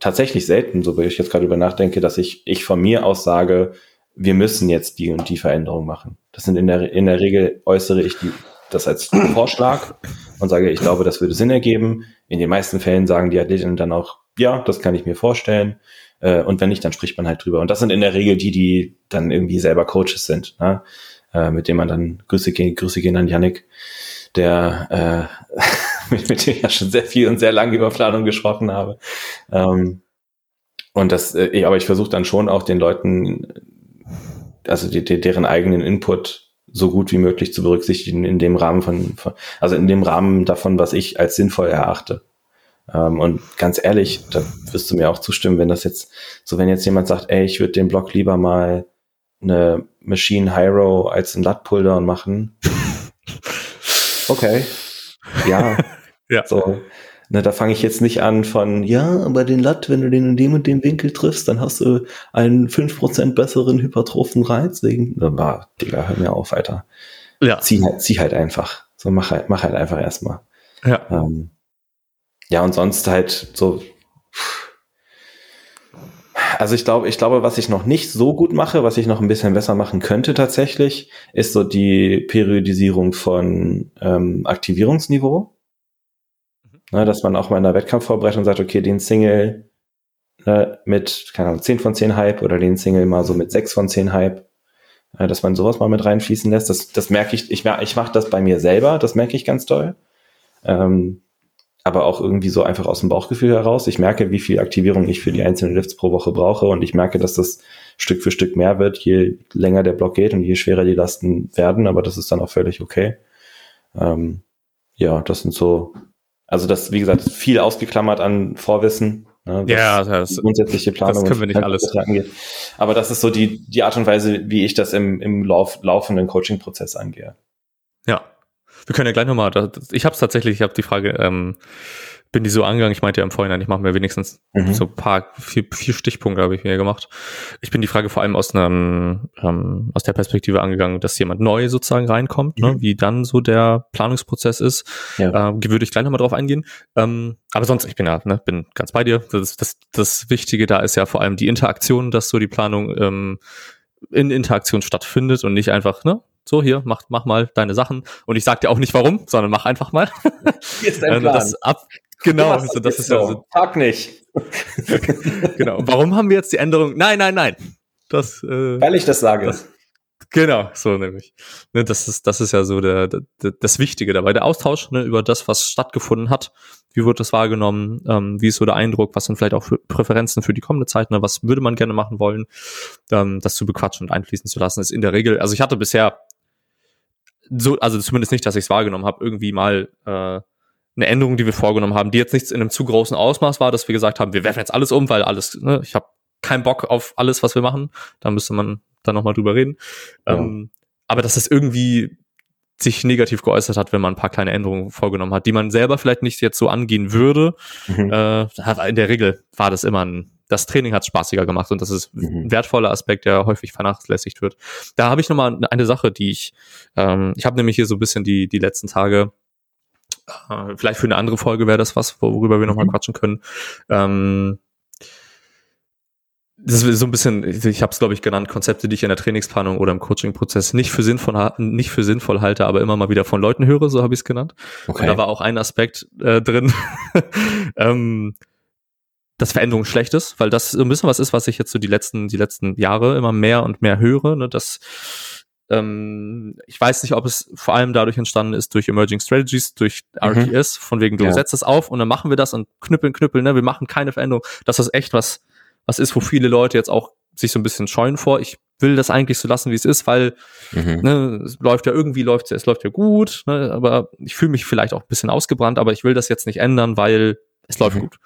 tatsächlich selten, so wie ich jetzt gerade über nachdenke, dass ich, ich von mir aus sage, wir müssen jetzt die und die Veränderung machen. Das sind in der, in der Regel äußere ich die, das als Vorschlag und sage, ich glaube, das würde Sinn ergeben. In den meisten Fällen sagen die Athletinnen dann auch, ja, das kann ich mir vorstellen. Äh, und wenn nicht, dann spricht man halt drüber. Und das sind in der Regel die, die dann irgendwie selber Coaches sind, ne? Äh, mit denen man dann Grüße gehen, Grüße gehen an Yannick, der äh, mit, mit dem ich ja schon sehr viel und sehr lange über Planung gesprochen habe. Ähm, und das, äh, aber ich versuche dann schon auch den Leuten also die, die, deren eigenen Input so gut wie möglich zu berücksichtigen in dem Rahmen von, von also in dem Rahmen davon, was ich als sinnvoll erachte. Ähm, und ganz ehrlich, da wirst du mir auch zustimmen, wenn das jetzt, so wenn jetzt jemand sagt, ey, ich würde den Block lieber mal eine Machine Hiro als ein Lat Pulldown machen. Okay. Ja. Ja. So. Na, da fange ich jetzt nicht an von, ja, aber den Latt, wenn du den in dem und dem Winkel triffst, dann hast du einen fünf Prozent besseren hypertrophen Reiz. Wegen, war, Digga, hör mir auf, Alter. Ja. Zieh halt, zieh halt einfach. So, mach halt, mach halt einfach erstmal. Ja. Ähm, ja, und sonst halt so. Also ich glaube, ich glaube, was ich noch nicht so gut mache, was ich noch ein bisschen besser machen könnte tatsächlich, ist so die Periodisierung von ähm, Aktivierungsniveau. Ne, dass man auch mal in der Wettkampfvorbereitung sagt, okay, den Single ne, mit, keine Ahnung, 10 von 10 Hype oder den Single mal so mit 6 von 10 Hype, äh, dass man sowas mal mit reinfließen lässt. Das, das merke ich, ich, ich mache das bei mir selber, das merke ich ganz toll. Ähm, aber auch irgendwie so einfach aus dem Bauchgefühl heraus. Ich merke, wie viel Aktivierung ich für die einzelnen Lifts pro Woche brauche und ich merke, dass das Stück für Stück mehr wird, je länger der Block geht und je schwerer die Lasten werden, aber das ist dann auch völlig okay. Ähm, ja, das sind so also das, wie gesagt, viel ausgeklammert an Vorwissen. Ne, ja, das, grundsätzliche Planung. Das können wir nicht alles. Angeht. Aber das ist so die, die Art und Weise, wie ich das im, im Lauf, laufenden Coaching-Prozess angehe. Ja. Wir können ja gleich nochmal, ich habe es tatsächlich, ich habe die Frage ähm, bin die so angegangen. Ich meinte ja im Vorhinein, ich mache mir wenigstens mhm. so ein paar, vier, vier Stichpunkte habe ich mir gemacht. Ich bin die Frage vor allem aus einem, ähm, aus der Perspektive angegangen, dass jemand neu sozusagen reinkommt, ne, mhm. ne, wie dann so der Planungsprozess ist. Ja. Ähm, würde ich gleich nochmal drauf eingehen. Ähm, aber sonst, ich bin ja, ne, bin ganz bei dir. Das, das, das Wichtige da ist ja vor allem die Interaktion, dass so die Planung ähm, in Interaktion stattfindet und nicht einfach, ne, so hier, mach, mach mal deine Sachen. Und ich sag dir auch nicht warum, sondern mach einfach mal. Hier ist dein ähm, Plan. Das ab, Genau, ja, so, das ist ja so. Tag nicht. genau. Warum haben wir jetzt die Änderung? Nein, nein, nein. Das, äh, Weil ich das sage. Das, genau, so nämlich. Ne, das ist, das ist ja so der, der, das Wichtige dabei. Der Austausch ne, über das, was stattgefunden hat. Wie wird das wahrgenommen? Ähm, wie ist so der Eindruck? Was sind vielleicht auch für Präferenzen für die kommende Zeit? Ne? Was würde man gerne machen wollen? Ähm, das zu bequatschen und einfließen zu lassen, ist in der Regel, also ich hatte bisher so, also zumindest nicht, dass ich es wahrgenommen habe, irgendwie mal äh, eine Änderung, die wir vorgenommen haben, die jetzt nichts in einem zu großen Ausmaß war, dass wir gesagt haben, wir werfen jetzt alles um, weil alles, ne, ich habe keinen Bock auf alles, was wir machen. Da müsste man dann nochmal drüber reden. Ja. Ähm, aber dass es irgendwie sich negativ geäußert hat, wenn man ein paar kleine Änderungen vorgenommen hat, die man selber vielleicht nicht jetzt so angehen würde. Mhm. Äh, in der Regel war das immer ein, das Training hat spaßiger gemacht und das ist mhm. ein wertvoller Aspekt, der häufig vernachlässigt wird. Da habe ich nochmal eine Sache, die ich, ähm, ich habe nämlich hier so ein bisschen die, die letzten Tage äh, vielleicht für eine andere Folge wäre das was, worüber wir nochmal mhm. quatschen können. Ähm, das ist so ein bisschen, ich habe es glaube ich genannt, Konzepte, die ich in der Trainingsplanung oder im Coaching-Prozess nicht für sinnvoll nicht für sinnvoll halte, aber immer mal wieder von Leuten höre, so habe ich es genannt. Okay. Und da war auch ein Aspekt äh, drin, ähm, dass Veränderung schlecht ist, weil das so ein bisschen was ist, was ich jetzt so die letzten die letzten Jahre immer mehr und mehr höre, ne, dass ähm, ich weiß nicht, ob es vor allem dadurch entstanden ist durch Emerging Strategies, durch RTS, mhm. von wegen du ja. setzt es auf und dann machen wir das und knüppeln, knüppeln, ne, wir machen keine Veränderung. Das ist echt was was ist, wo viele Leute jetzt auch sich so ein bisschen scheuen vor. Ich will das eigentlich so lassen, wie es ist, weil mhm. ne, es läuft ja irgendwie, läuft es läuft ja gut, ne, aber ich fühle mich vielleicht auch ein bisschen ausgebrannt, aber ich will das jetzt nicht ändern, weil es läuft mhm. gut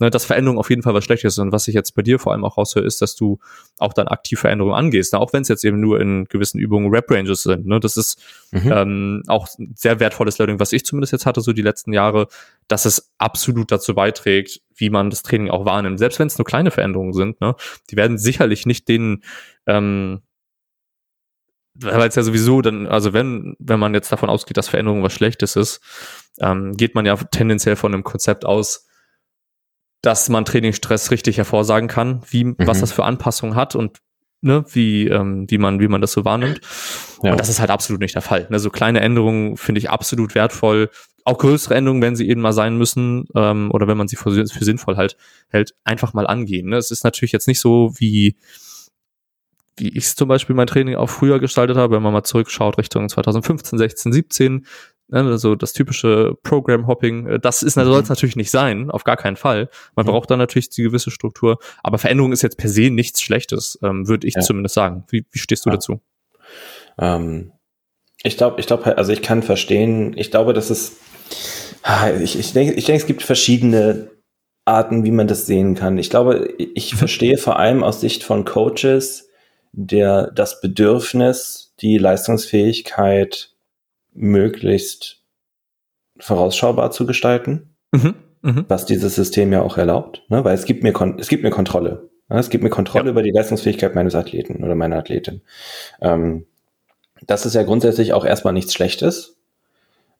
ne, dass Veränderungen auf jeden Fall was Schlechtes sind. Und was ich jetzt bei dir vor allem auch raushöre, ist, dass du auch dann aktiv Veränderungen angehst. Ne? Auch wenn es jetzt eben nur in gewissen Übungen Rap-Ranges sind. Ne? Das ist mhm. ähm, auch ein sehr wertvolles Learning, was ich zumindest jetzt hatte, so die letzten Jahre, dass es absolut dazu beiträgt, wie man das Training auch wahrnimmt. Selbst wenn es nur kleine Veränderungen sind, ne? die werden sicherlich nicht den ähm, weil es ja sowieso dann, also wenn, wenn man jetzt davon ausgeht, dass Veränderung was Schlechtes ist, ähm, geht man ja tendenziell von einem Konzept aus, dass man Trainingsstress richtig hervorsagen kann, wie, mhm. was das für Anpassungen hat und ne, wie, ähm, wie man, wie man das so wahrnimmt. Ja. Und das ist halt absolut nicht der Fall. Ne, so kleine Änderungen finde ich absolut wertvoll. Auch größere Änderungen, wenn sie eben mal sein müssen, ähm, oder wenn man sie für, für sinnvoll halt hält, einfach mal angehen. Ne? Es ist natürlich jetzt nicht so wie, wie ich zum Beispiel mein Training auch früher gestaltet habe, wenn man mal zurückschaut Richtung 2015, 16, 17, also das typische Program-Hopping, äh, das ist, mhm. soll es natürlich nicht sein, auf gar keinen Fall. Man mhm. braucht da natürlich die gewisse Struktur. Aber Veränderung ist jetzt per se nichts Schlechtes, ähm, würde ich ja. zumindest sagen. Wie, wie stehst du ja. dazu? Ähm, ich glaube, ich glaube, also ich kann verstehen, ich glaube, dass es, ah, ich, ich denke, ich denke, es gibt verschiedene Arten, wie man das sehen kann. Ich glaube, ich verstehe vor allem aus Sicht von Coaches der, das Bedürfnis, die Leistungsfähigkeit möglichst vorausschaubar zu gestalten, mhm, mh. was dieses System ja auch erlaubt, ne? weil es gibt mir, es gibt mir Kontrolle. Ne? Es gibt mir Kontrolle ja. über die Leistungsfähigkeit meines Athleten oder meiner Athletin. Ähm, das ist ja grundsätzlich auch erstmal nichts Schlechtes.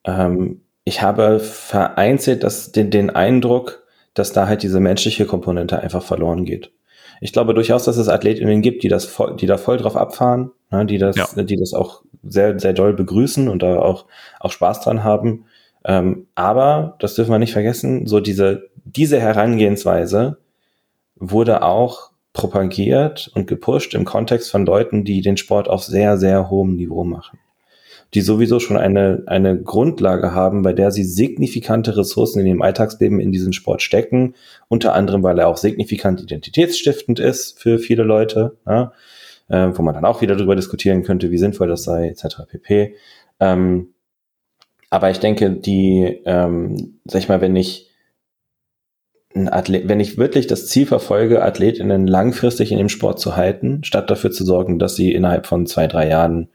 Ähm, ich habe vereinzelt das, den, den Eindruck, dass da halt diese menschliche Komponente einfach verloren geht. Ich glaube durchaus, dass es AthletInnen gibt, die das voll, die da voll drauf abfahren, ne, die das, ja. die das auch sehr, sehr doll begrüßen und da auch, auch Spaß dran haben. Ähm, aber, das dürfen wir nicht vergessen, so diese, diese Herangehensweise wurde auch propagiert und gepusht im Kontext von Leuten, die den Sport auf sehr, sehr hohem Niveau machen. Die sowieso schon eine, eine Grundlage haben, bei der sie signifikante Ressourcen in ihrem Alltagsleben in diesen Sport stecken. Unter anderem, weil er auch signifikant identitätsstiftend ist für viele Leute. Ja äh, wo man dann auch wieder darüber diskutieren könnte, wie sinnvoll das sei, etc. pp. Ähm, aber ich denke, die, ähm, sag ich mal, wenn ich ein Athlet, wenn ich wirklich das Ziel verfolge, AthletInnen langfristig in dem Sport zu halten, statt dafür zu sorgen, dass sie innerhalb von zwei, drei Jahren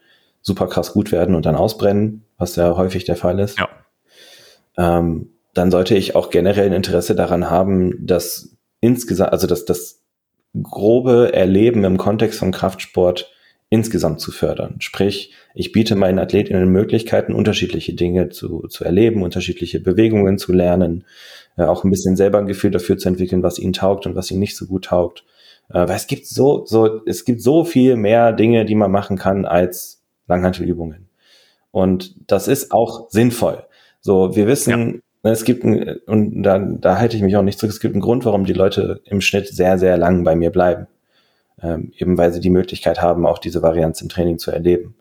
super krass gut werden und dann ausbrennen, was ja häufig der Fall ist, ja. ähm, dann sollte ich auch generell ein Interesse daran haben, dass insgesamt, also dass das grobe Erleben im Kontext von Kraftsport insgesamt zu fördern. Sprich, ich biete meinen Athletinnen Möglichkeiten, unterschiedliche Dinge zu, zu erleben, unterschiedliche Bewegungen zu lernen, äh, auch ein bisschen selber ein Gefühl dafür zu entwickeln, was ihnen taugt und was ihnen nicht so gut taugt. Äh, weil es gibt so, so, es gibt so viel mehr Dinge, die man machen kann als Langhantelübungen. Und das ist auch sinnvoll. So, wir wissen, Ne, es gibt ein, und da, da halte ich mich auch nicht zurück, es gibt einen Grund, warum die Leute im Schnitt sehr, sehr lang bei mir bleiben. Ähm, eben weil sie die Möglichkeit haben, auch diese Varianz im Training zu erleben.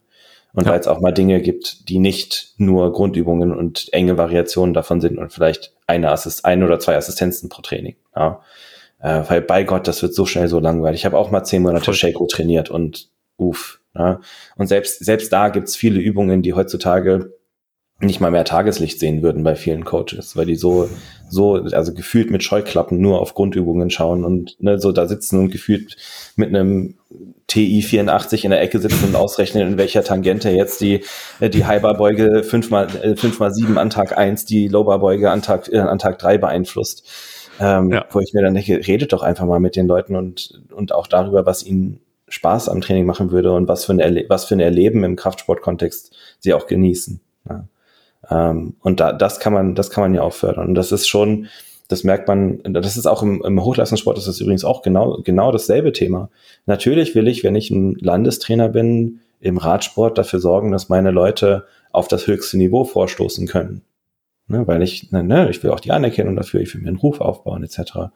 Und ja. weil es auch mal Dinge gibt, die nicht nur Grundübungen und enge Variationen davon sind und vielleicht eine Assist, ein oder zwei Assistenzen pro Training. Ja. Äh, weil bei Gott, das wird so schnell so langweilig. Ich habe auch mal zehn Monate Shaco trainiert und uff. Ja. Und selbst, selbst da gibt's viele Übungen, die heutzutage nicht mal mehr Tageslicht sehen würden bei vielen Coaches, weil die so, so, also gefühlt mit Scheuklappen nur auf Grundübungen schauen und ne, so da sitzen und gefühlt mit einem TI 84 in der Ecke sitzen und ausrechnen, in welcher Tangente jetzt die, äh, die Highbar-Beuge 5 mal, 5 mal 7 an Tag 1 die Lowbar-Beuge an Tag, äh, an Tag 3 beeinflusst. Ähm, ja. Wo ich mir dann denke, redet doch einfach mal mit den Leuten und, und auch darüber, was ihnen Spaß am Training machen würde und was für ein, Erle was für ein Erleben im Kraftsportkontext sie auch genießen. Ja. Ähm, und da, das kann man, das kann man ja auch fördern. Und das ist schon, Das merkt man, das ist auch im, im Hochleistungssport ist das übrigens auch genau, genau dasselbe Thema. Natürlich will ich, wenn ich ein Landestrainer bin, im Radsport dafür sorgen, dass meine Leute auf das höchste Niveau vorstoßen können. Ne, weil ich, ne, ne, ich will auch die Anerkennung dafür, ich will mir einen Ruf aufbauen, etc.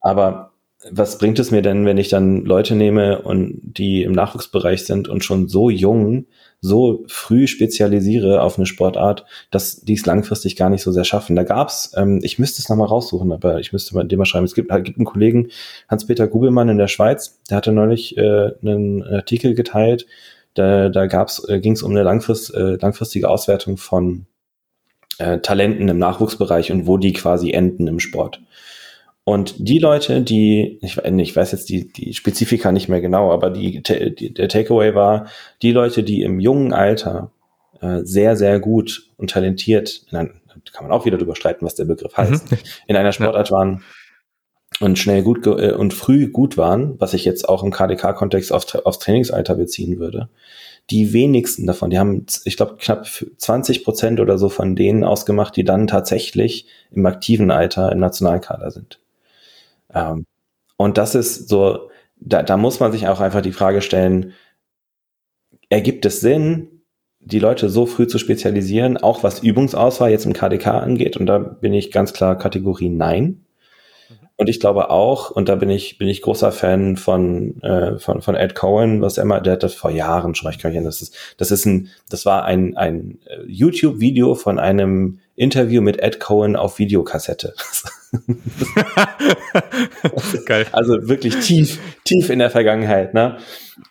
Aber was bringt es mir denn, wenn ich dann Leute nehme und die im Nachwuchsbereich sind und schon so jung, so früh spezialisiere auf eine Sportart, dass die es langfristig gar nicht so sehr schaffen. Da gab's, ähm, ich müsste es nochmal raussuchen, aber ich müsste mal dem mal schreiben. Es gibt, gibt einen Kollegen, Hans-Peter Gubelmann in der Schweiz, der hatte neulich äh, einen Artikel geteilt, da, da gab's, äh, ging es um eine langfrist, äh, langfristige Auswertung von äh, Talenten im Nachwuchsbereich und wo die quasi enden im Sport. Und die Leute, die, ich, ich weiß jetzt die, die Spezifika nicht mehr genau, aber die, die, der Takeaway war, die Leute, die im jungen Alter äh, sehr, sehr gut und talentiert, in ein, kann man auch wieder drüber streiten, was der Begriff heißt, mhm. in einer Sportart ja. waren und schnell gut äh, und früh gut waren, was ich jetzt auch im KDK-Kontext auf, aufs Trainingsalter beziehen würde, die wenigsten davon, die haben, ich glaube, knapp 20 Prozent oder so von denen ausgemacht, die dann tatsächlich im aktiven Alter im Nationalkader sind. Ähm, und das ist so, da, da muss man sich auch einfach die Frage stellen, ergibt es Sinn, die Leute so früh zu spezialisieren, auch was Übungsauswahl jetzt im KDK angeht? Und da bin ich ganz klar Kategorie Nein. Und ich glaube auch, und da bin ich, bin ich großer Fan von, äh, von, von Ed Cohen, was er immer, der hat das vor Jahren schon, ich kann mich erinnern, das ist, das ist ein, das war ein, ein äh, YouTube-Video von einem Interview mit Ed Cohen auf Videokassette. Geil. Also wirklich tief, tief in der Vergangenheit, ne?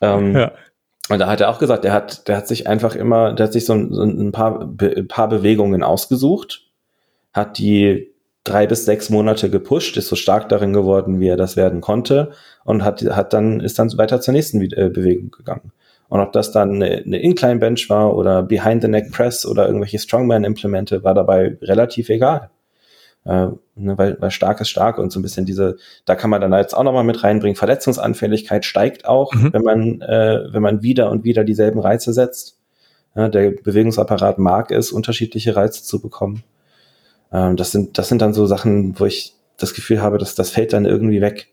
Ähm, ja. Und da hat er auch gesagt, der hat, der hat sich einfach immer, der hat sich so ein, so ein paar, ein paar Bewegungen ausgesucht, hat die drei bis sechs Monate gepusht, ist so stark darin geworden, wie er das werden konnte und hat, hat dann, ist dann weiter zur nächsten äh, Bewegung gegangen. Und ob das dann eine, eine Incline Bench war oder Behind the Neck Press oder irgendwelche Strongman Implemente, war dabei relativ egal. Äh, ne, weil, weil stark ist stark und so ein bisschen diese, da kann man dann jetzt auch nochmal mit reinbringen, Verletzungsanfälligkeit steigt auch, mhm. wenn man, äh, wenn man wieder und wieder dieselben Reize setzt. Ja, der Bewegungsapparat mag es, unterschiedliche Reize zu bekommen. Ähm, das, sind, das sind dann so Sachen, wo ich das Gefühl habe, dass das fällt dann irgendwie weg.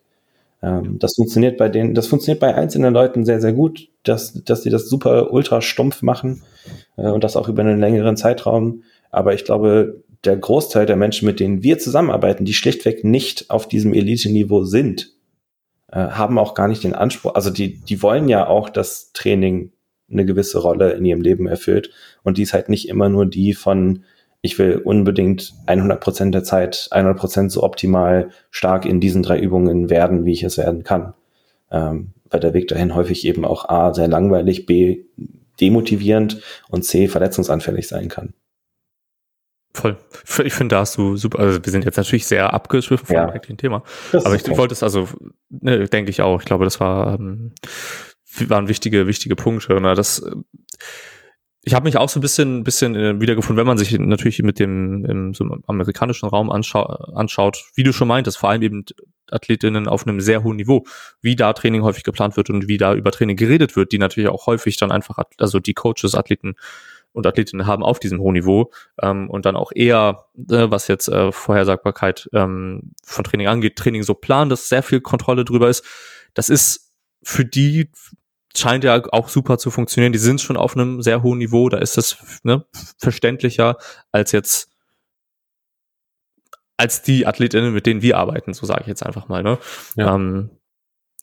Ähm, das funktioniert bei denen, das funktioniert bei einzelnen Leuten sehr, sehr gut, dass, dass die das super ultra stumpf machen äh, und das auch über einen längeren Zeitraum. Aber ich glaube, der Großteil der Menschen, mit denen wir zusammenarbeiten, die schlichtweg nicht auf diesem Elite-Niveau sind, äh, haben auch gar nicht den Anspruch, also die, die wollen ja auch, dass Training eine gewisse Rolle in ihrem Leben erfüllt und die ist halt nicht immer nur die von ich will unbedingt 100 Prozent der Zeit 100 Prozent so optimal stark in diesen drei Übungen werden, wie ich es werden kann. Ähm, weil der Weg dahin häufig eben auch A, sehr langweilig, B, demotivierend und C, verletzungsanfällig sein kann. Voll. Ich finde, da hast du super, also wir sind jetzt natürlich sehr abgeschwiffen vom ja. eigentlichen Thema. Das aber ich wollte es also, ne, denke ich auch, ich glaube, das war, ähm, waren wichtige, wichtige Punkte. Ne? Das, ich habe mich auch so ein bisschen, bisschen äh, wiedergefunden, wenn man sich natürlich mit dem im, so amerikanischen Raum anschau anschaut, wie du schon meintest, vor allem eben Athletinnen auf einem sehr hohen Niveau, wie da Training häufig geplant wird und wie da über Training geredet wird, die natürlich auch häufig dann einfach, also die Coaches, Athleten und Athletinnen haben auf diesem hohen Niveau ähm, und dann auch eher, äh, was jetzt äh, Vorhersagbarkeit ähm, von Training angeht, Training so planen, dass sehr viel Kontrolle drüber ist. Das ist für die scheint ja auch super zu funktionieren. Die sind schon auf einem sehr hohen Niveau. Da ist das ne, verständlicher als jetzt als die Athletinnen, mit denen wir arbeiten, so sage ich jetzt einfach mal. Ne? Ja. Ähm,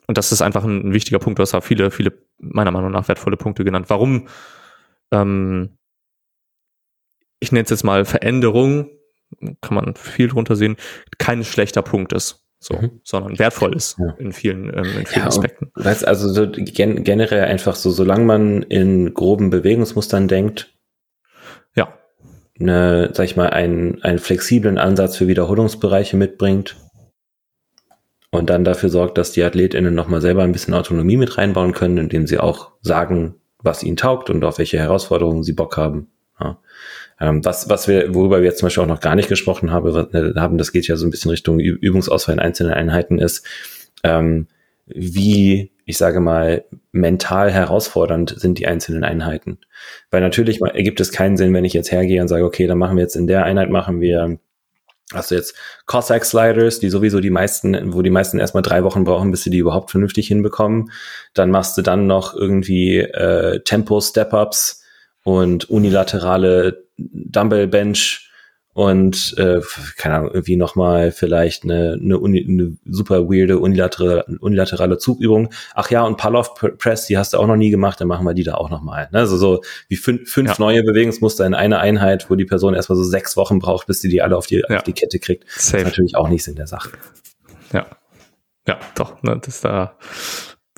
und das ist einfach ein, ein, wichtiger Punkt. Du hast da viele, viele meiner Meinung nach wertvolle Punkte genannt. Warum? Ähm, ich nenne es jetzt mal Veränderung, kann man viel drunter sehen, kein schlechter Punkt ist so, mhm. sondern wertvoll ist ja. in vielen, ähm, in vielen ja, Aspekten. Weißt, also so gen generell einfach so, solange man in groben Bewegungsmustern denkt, ja, eine, sag ich mal, einen, einen flexiblen Ansatz für Wiederholungsbereiche mitbringt und dann dafür sorgt, dass die AthletInnen nochmal selber ein bisschen Autonomie mit reinbauen können, indem sie auch sagen, was ihnen taugt und auf welche Herausforderungen sie Bock haben. Ja. Ähm, was, was wir, worüber wir jetzt zum Beispiel auch noch gar nicht gesprochen haben, äh, haben, das geht ja so ein bisschen Richtung Übungsauswahl in einzelnen Einheiten ist, ähm, wie, ich sage mal, mental herausfordernd sind die einzelnen Einheiten. Weil natürlich ergibt es keinen Sinn, wenn ich jetzt hergehe und sage, okay, dann machen wir jetzt in der Einheit machen wir hast du jetzt Cossack Sliders, die sowieso die meisten, wo die meisten erstmal drei Wochen brauchen, bis sie die überhaupt vernünftig hinbekommen. Dann machst du dann noch irgendwie äh, Tempo Step-Ups und unilaterale Dumbbell Bench und äh, keine Ahnung, irgendwie nochmal vielleicht eine, eine, Uni, eine super weirde unilaterale, unilaterale Zugübung. Ach ja, und Palov Press, die hast du auch noch nie gemacht, dann machen wir die da auch nochmal. Ne? Also so wie fünf, fünf ja. neue Bewegungsmuster in einer Einheit, wo die Person erstmal so sechs Wochen braucht, bis sie die alle auf die, ja. auf die Kette kriegt. Safe. Das ist natürlich auch nichts in der Sache. Ja. Ja, doch, ne, das ist da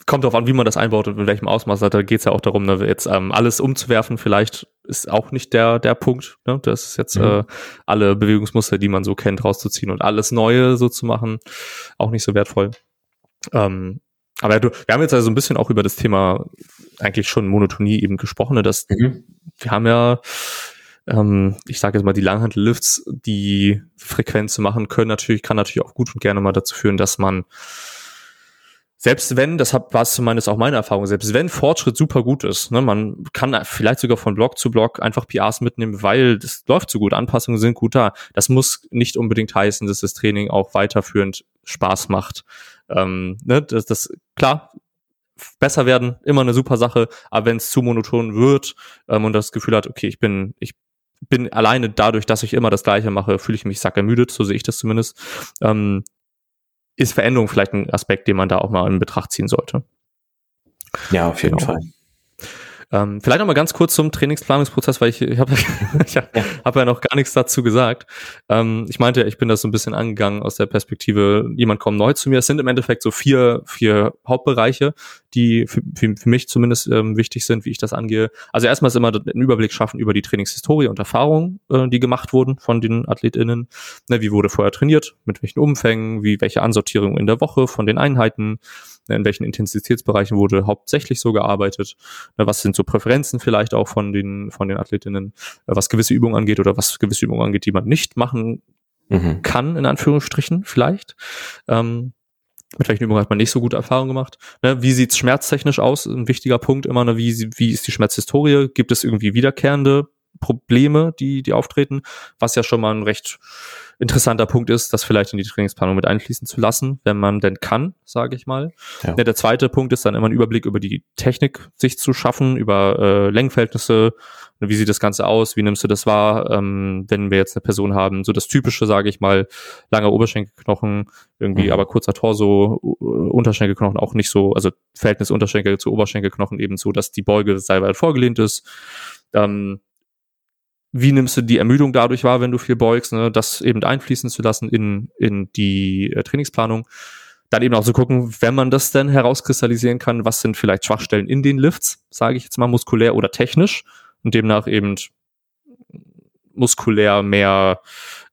kommt darauf an, wie man das einbaut und in welchem Ausmaß. Da geht es ja auch darum, ne, jetzt ähm, alles umzuwerfen. Vielleicht ist auch nicht der der Punkt. Ne? Das ist jetzt mhm. äh, alle Bewegungsmuster, die man so kennt, rauszuziehen und alles Neue so zu machen, auch nicht so wertvoll. Ähm, aber du, wir haben jetzt also ein bisschen auch über das Thema eigentlich schon Monotonie eben gesprochen. Ne? Dass mhm. wir haben ja ähm, ich sage jetzt mal, die Langhandel-Lifts, die Frequenz zu machen können, natürlich, kann natürlich auch gut und gerne mal dazu führen, dass man selbst wenn, das war zumindest auch meine Erfahrung, selbst wenn Fortschritt super gut ist, ne, man kann vielleicht sogar von Block zu Block einfach PRs mitnehmen, weil das läuft so gut, Anpassungen sind gut da. Das muss nicht unbedingt heißen, dass das Training auch weiterführend Spaß macht. Ähm, ne, das, das klar, besser werden, immer eine super Sache, aber wenn es zu monoton wird ähm, und das Gefühl hat, okay, ich bin, ich bin alleine dadurch, dass ich immer das Gleiche mache, fühle ich mich sackermüdet, so sehe ich das zumindest. Ähm, ist Veränderung vielleicht ein Aspekt, den man da auch mal in Betracht ziehen sollte. Ja, auf jeden genau. Fall. Ähm, vielleicht noch mal ganz kurz zum Trainingsplanungsprozess, weil ich, ich habe ich ja. hab ja noch gar nichts dazu gesagt. Ähm, ich meinte, ich bin das so ein bisschen angegangen aus der Perspektive, jemand kommt neu zu mir. Es sind im Endeffekt so vier, vier Hauptbereiche, die für, für, für mich zumindest ähm, wichtig sind, wie ich das angehe. Also erstmal ist immer einen Überblick schaffen über die Trainingshistorie und Erfahrungen, äh, die gemacht wurden von den AthletInnen. Ne, wie wurde vorher trainiert, mit welchen Umfängen, wie welche Ansortierung in der Woche von den Einheiten, in welchen Intensitätsbereichen wurde hauptsächlich so gearbeitet, ne, was sind so Präferenzen vielleicht auch von den, von den AthletInnen, äh, was gewisse Übungen angeht oder was gewisse Übungen angeht, die man nicht machen mhm. kann, in Anführungsstrichen vielleicht. Ähm, mit welchen Übungen hat man nicht so gute Erfahrungen gemacht? Ne, wie sieht's schmerztechnisch aus? Ein wichtiger Punkt immer, ne, wie, wie ist die Schmerzhistorie? Gibt es irgendwie wiederkehrende Probleme, die, die auftreten? Was ja schon mal ein recht interessanter Punkt ist, das vielleicht in die Trainingsplanung mit einfließen zu lassen, wenn man denn kann, sage ich mal. Ja. Ja, der zweite Punkt ist dann immer ein Überblick über die Technik sich zu schaffen, über äh, Längenverhältnisse, wie sieht das Ganze aus, wie nimmst du das wahr, ähm, wenn wir jetzt eine Person haben, so das typische, sage ich mal, langer Oberschenkelknochen, irgendwie mhm. aber kurzer Torso, Unterschenkelknochen auch nicht so, also Verhältnis Unterschenkel zu Oberschenkelknochen eben so, dass die Beuge sehr weit vorgelehnt ist. Ähm, wie nimmst du die Ermüdung dadurch wahr, wenn du viel beugst, ne? das eben einfließen zu lassen in, in die äh, Trainingsplanung. Dann eben auch zu gucken, wenn man das denn herauskristallisieren kann, was sind vielleicht Schwachstellen in den Lifts, sage ich jetzt mal muskulär oder technisch und demnach eben muskulär mehr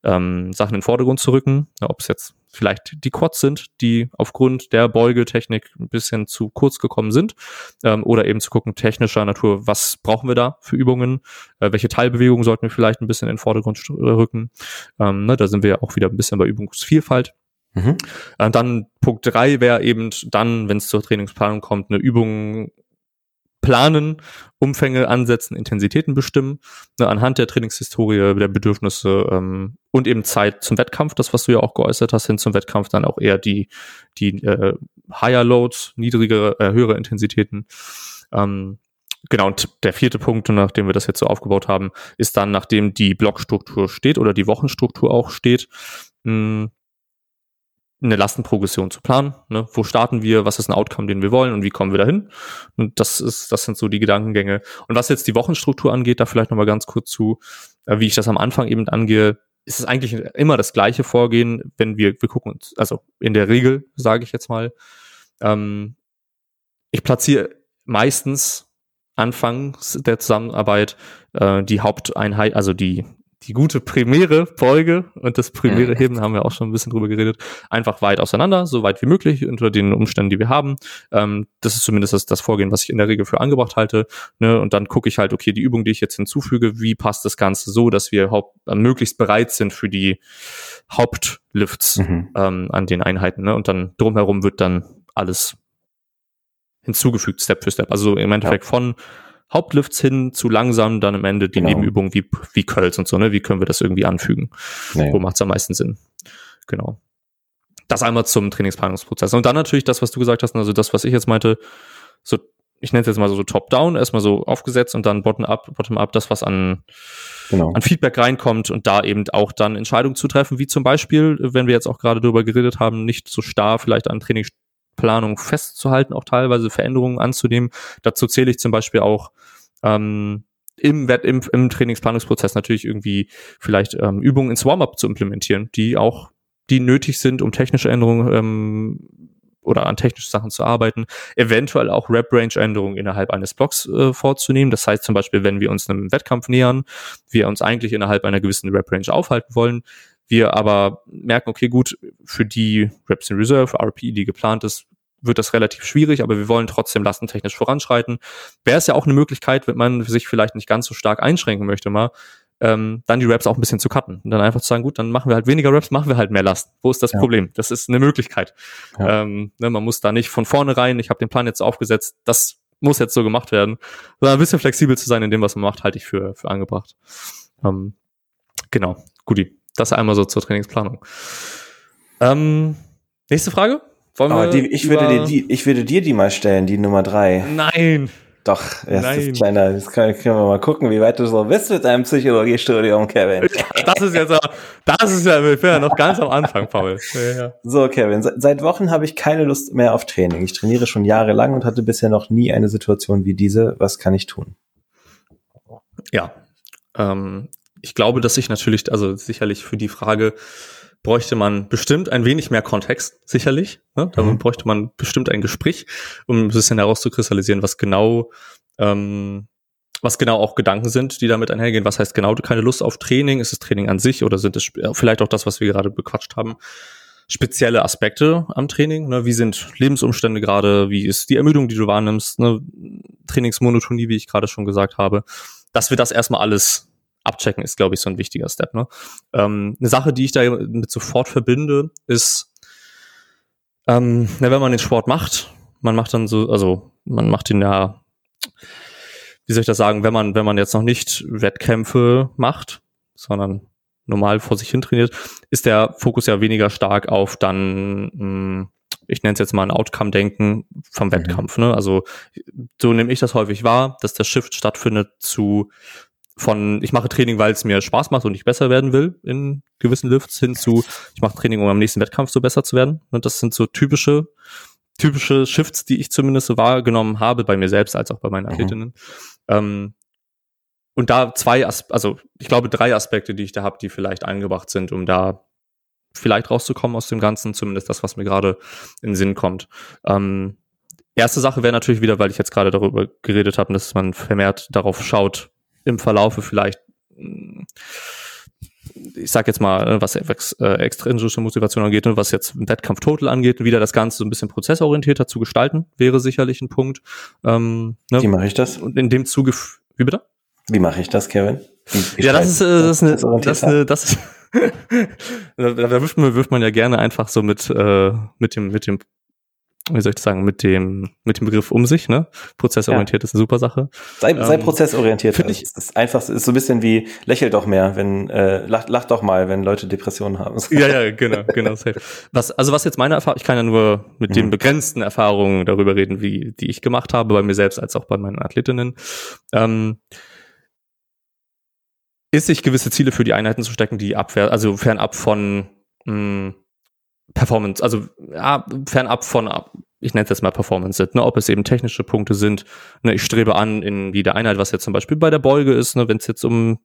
ähm, Sachen in den Vordergrund zu rücken, ja, ob es jetzt vielleicht die Quads sind, die aufgrund der Beugetechnik ein bisschen zu kurz gekommen sind, ähm, oder eben zu gucken, technischer Natur, was brauchen wir da für Übungen, äh, welche Teilbewegungen sollten wir vielleicht ein bisschen in den Vordergrund rücken. Ähm, ne, da sind wir auch wieder ein bisschen bei Übungsvielfalt. Mhm. Äh, dann Punkt drei wäre eben dann, wenn es zur Trainingsplanung kommt, eine Übung planen, Umfänge ansetzen, Intensitäten bestimmen, ne, anhand der Trainingshistorie, der Bedürfnisse ähm, und eben Zeit zum Wettkampf, das, was du ja auch geäußert hast, hin zum Wettkampf, dann auch eher die, die äh, Higher Loads, niedrigere, äh, höhere Intensitäten. Ähm, genau, und der vierte Punkt, nachdem wir das jetzt so aufgebaut haben, ist dann, nachdem die Blockstruktur steht oder die Wochenstruktur auch steht, mh, hm, eine Lastenprogression zu planen. Ne? Wo starten wir? Was ist ein Outcome, den wir wollen und wie kommen wir dahin? Und das ist, das sind so die Gedankengänge. Und was jetzt die Wochenstruktur angeht, da vielleicht nochmal ganz kurz zu, äh, wie ich das am Anfang eben angehe, ist es eigentlich immer das gleiche Vorgehen, wenn wir, wir gucken uns, also in der Regel, sage ich jetzt mal, ähm, ich platziere meistens anfangs der Zusammenarbeit äh, die Haupteinheit, also die die gute primäre Beuge und das primäre. Heben haben wir auch schon ein bisschen drüber geredet, einfach weit auseinander, so weit wie möglich unter den Umständen, die wir haben. Ähm, das ist zumindest das, das, Vorgehen, was ich in der Regel für angebracht halte. Ne? Und dann gucke ich halt, okay, die Übung, die ich jetzt hinzufüge, wie passt das Ganze so, dass wir haupt, äh, möglichst bereit sind für die Hauptlifts mhm. ähm, an den Einheiten. Ne? Und dann drumherum wird dann alles hinzugefügt, Step für Step. Also im Endeffekt ja. von Hauptlifts hin zu langsam, dann am Ende die genau. Nebenübungen wie, wie Curls und so, ne? Wie können wir das irgendwie anfügen? Nee. Wo macht es am meisten Sinn? Genau. Das einmal zum Trainingsplanungsprozess. Und dann natürlich das, was du gesagt hast, also das, was ich jetzt meinte, so, ich nenne es jetzt mal so top-down, erstmal so aufgesetzt und dann bottom-up, bottom-up, das, was an, genau. an Feedback reinkommt und da eben auch dann Entscheidungen zu treffen, wie zum Beispiel, wenn wir jetzt auch gerade darüber geredet haben, nicht so starr vielleicht an Trainingsplanung festzuhalten, auch teilweise Veränderungen anzunehmen. Dazu zähle ich zum Beispiel auch ähm, im, im, im Trainingsplanungsprozess natürlich irgendwie vielleicht ähm, Übungen ins Warm-up zu implementieren, die auch, die nötig sind, um technische Änderungen ähm, oder an technischen Sachen zu arbeiten, eventuell auch Rep-Range-Änderungen innerhalb eines Blocks äh, vorzunehmen. Das heißt zum Beispiel, wenn wir uns einem Wettkampf nähern, wir uns eigentlich innerhalb einer gewissen Rep-Range aufhalten wollen, wir aber merken, okay, gut, für die Reps in Reserve, RP, die geplant ist, wird das relativ schwierig, aber wir wollen trotzdem lastentechnisch voranschreiten. Wäre es ja auch eine Möglichkeit, wenn man sich vielleicht nicht ganz so stark einschränken möchte, mal ähm, dann die Raps auch ein bisschen zu cutten und dann einfach zu sagen, gut, dann machen wir halt weniger Raps, machen wir halt mehr Last. Wo ist das ja. Problem? Das ist eine Möglichkeit. Ja. Ähm, ne, man muss da nicht von vornherein, ich habe den Plan jetzt aufgesetzt, das muss jetzt so gemacht werden, sondern ein bisschen flexibel zu sein in dem, was man macht, halte ich für, für angebracht. Ähm, genau, guti. Das einmal so zur Trainingsplanung. Ähm, nächste Frage? Wollen oh, die, ich, würde dir die, ich würde dir die mal stellen, die Nummer drei. Nein. Doch, erst Nein. das kleiner, das können, können wir mal gucken, wie weit du so bist mit deinem Psychologiestudium, Kevin. Das ist jetzt, das ist ja, ja noch ganz am Anfang, Paul. Ja. So, Kevin, seit Wochen habe ich keine Lust mehr auf Training. Ich trainiere schon jahrelang und hatte bisher noch nie eine Situation wie diese. Was kann ich tun? Ja, ähm, ich glaube, dass ich natürlich, also sicherlich für die Frage, bräuchte man bestimmt ein wenig mehr Kontext, sicherlich. Ne? Da mhm. bräuchte man bestimmt ein Gespräch, um ein bisschen herauszukristallisieren, was genau, ähm, was genau auch Gedanken sind, die damit einhergehen. Was heißt genau keine Lust auf Training? Ist es Training an sich oder sind es vielleicht auch das, was wir gerade bequatscht haben? Spezielle Aspekte am Training. Ne? Wie sind Lebensumstände gerade? Wie ist die Ermüdung, die du wahrnimmst? Ne? Trainingsmonotonie, wie ich gerade schon gesagt habe. Dass wir das erstmal alles abchecken ist, glaube ich, so ein wichtiger Step. Ne? Ähm, eine Sache, die ich da mit sofort verbinde, ist, ähm, na, wenn man den Sport macht, man macht dann so, also man macht ihn ja, wie soll ich das sagen, wenn man, wenn man jetzt noch nicht Wettkämpfe macht, sondern normal vor sich hin trainiert, ist der Fokus ja weniger stark auf dann, mh, hm, ich nenne es jetzt mal ein Outcome-Denken vom mhm. Wettkampf. Ne? Also so nehme ich das häufig wahr, dass der Shift stattfindet zu von ich mache Training, weil es mir Spaß macht und ich besser werden will in gewissen Lifts hin zu ich mache Training, um am nächsten Wettkampf so besser zu werden. Und das sind so typische typische Shifts, die ich zumindest so wahrgenommen habe bei mir selbst als auch bei meinen mhm. Athletinnen. Mhm. Ähm, und da zwei, As also ich glaube drei Aspekte, die ich da habe, die vielleicht eingebracht sind, um da vielleicht rauszukommen aus dem Ganzen, zumindest das, was mir gerade in den Sinn kommt. Ähm, erste Sache wäre natürlich wieder, weil ich jetzt gerade darüber geredet habe, dass man vermehrt darauf schaut, im Verlaufe vielleicht, ich sag jetzt mal, ne, was äh, extrinsische Motivation angeht und was jetzt Wettkampf Total angeht, wieder das Ganze so ein bisschen prozessorientierter zu gestalten, wäre sicherlich ein Punkt. Ähm, ne? Wie mache ich das? Und in dem Zuge, wie bitte? Wie mache ich das, Kevin? Wie, wie ja, das ist, äh, das, ist eine, das ist eine, das ist, da, da wirft man, wirft man ja gerne einfach so mit, äh, mit dem, mit dem wie soll ich das sagen, mit dem, mit dem Begriff um sich, ne? Prozessorientiert ja. ist eine super Sache. Sei, sei ähm, prozessorientiert. Finde ich. Das ist einfach, ist so ein bisschen wie, lächel doch mehr, wenn, äh, lach, lach doch mal, wenn Leute Depressionen haben. ja, ja, genau, genau. Safe. Was, also was jetzt meine Erfahrung, ich kann ja nur mit mhm. den begrenzten Erfahrungen darüber reden, wie, die ich gemacht habe, bei mir selbst als auch bei meinen Athletinnen. Ähm, ist sich gewisse Ziele für die Einheiten zu stecken, die abwehr, also fernab von, mh, hm, Performance, also ja, fernab von, ich nenne es jetzt mal Performance sind, ne, ob es eben technische Punkte sind. Ne, ich strebe an in jeder Einheit, was jetzt zum Beispiel bei der Beuge ist, ne, wenn es jetzt um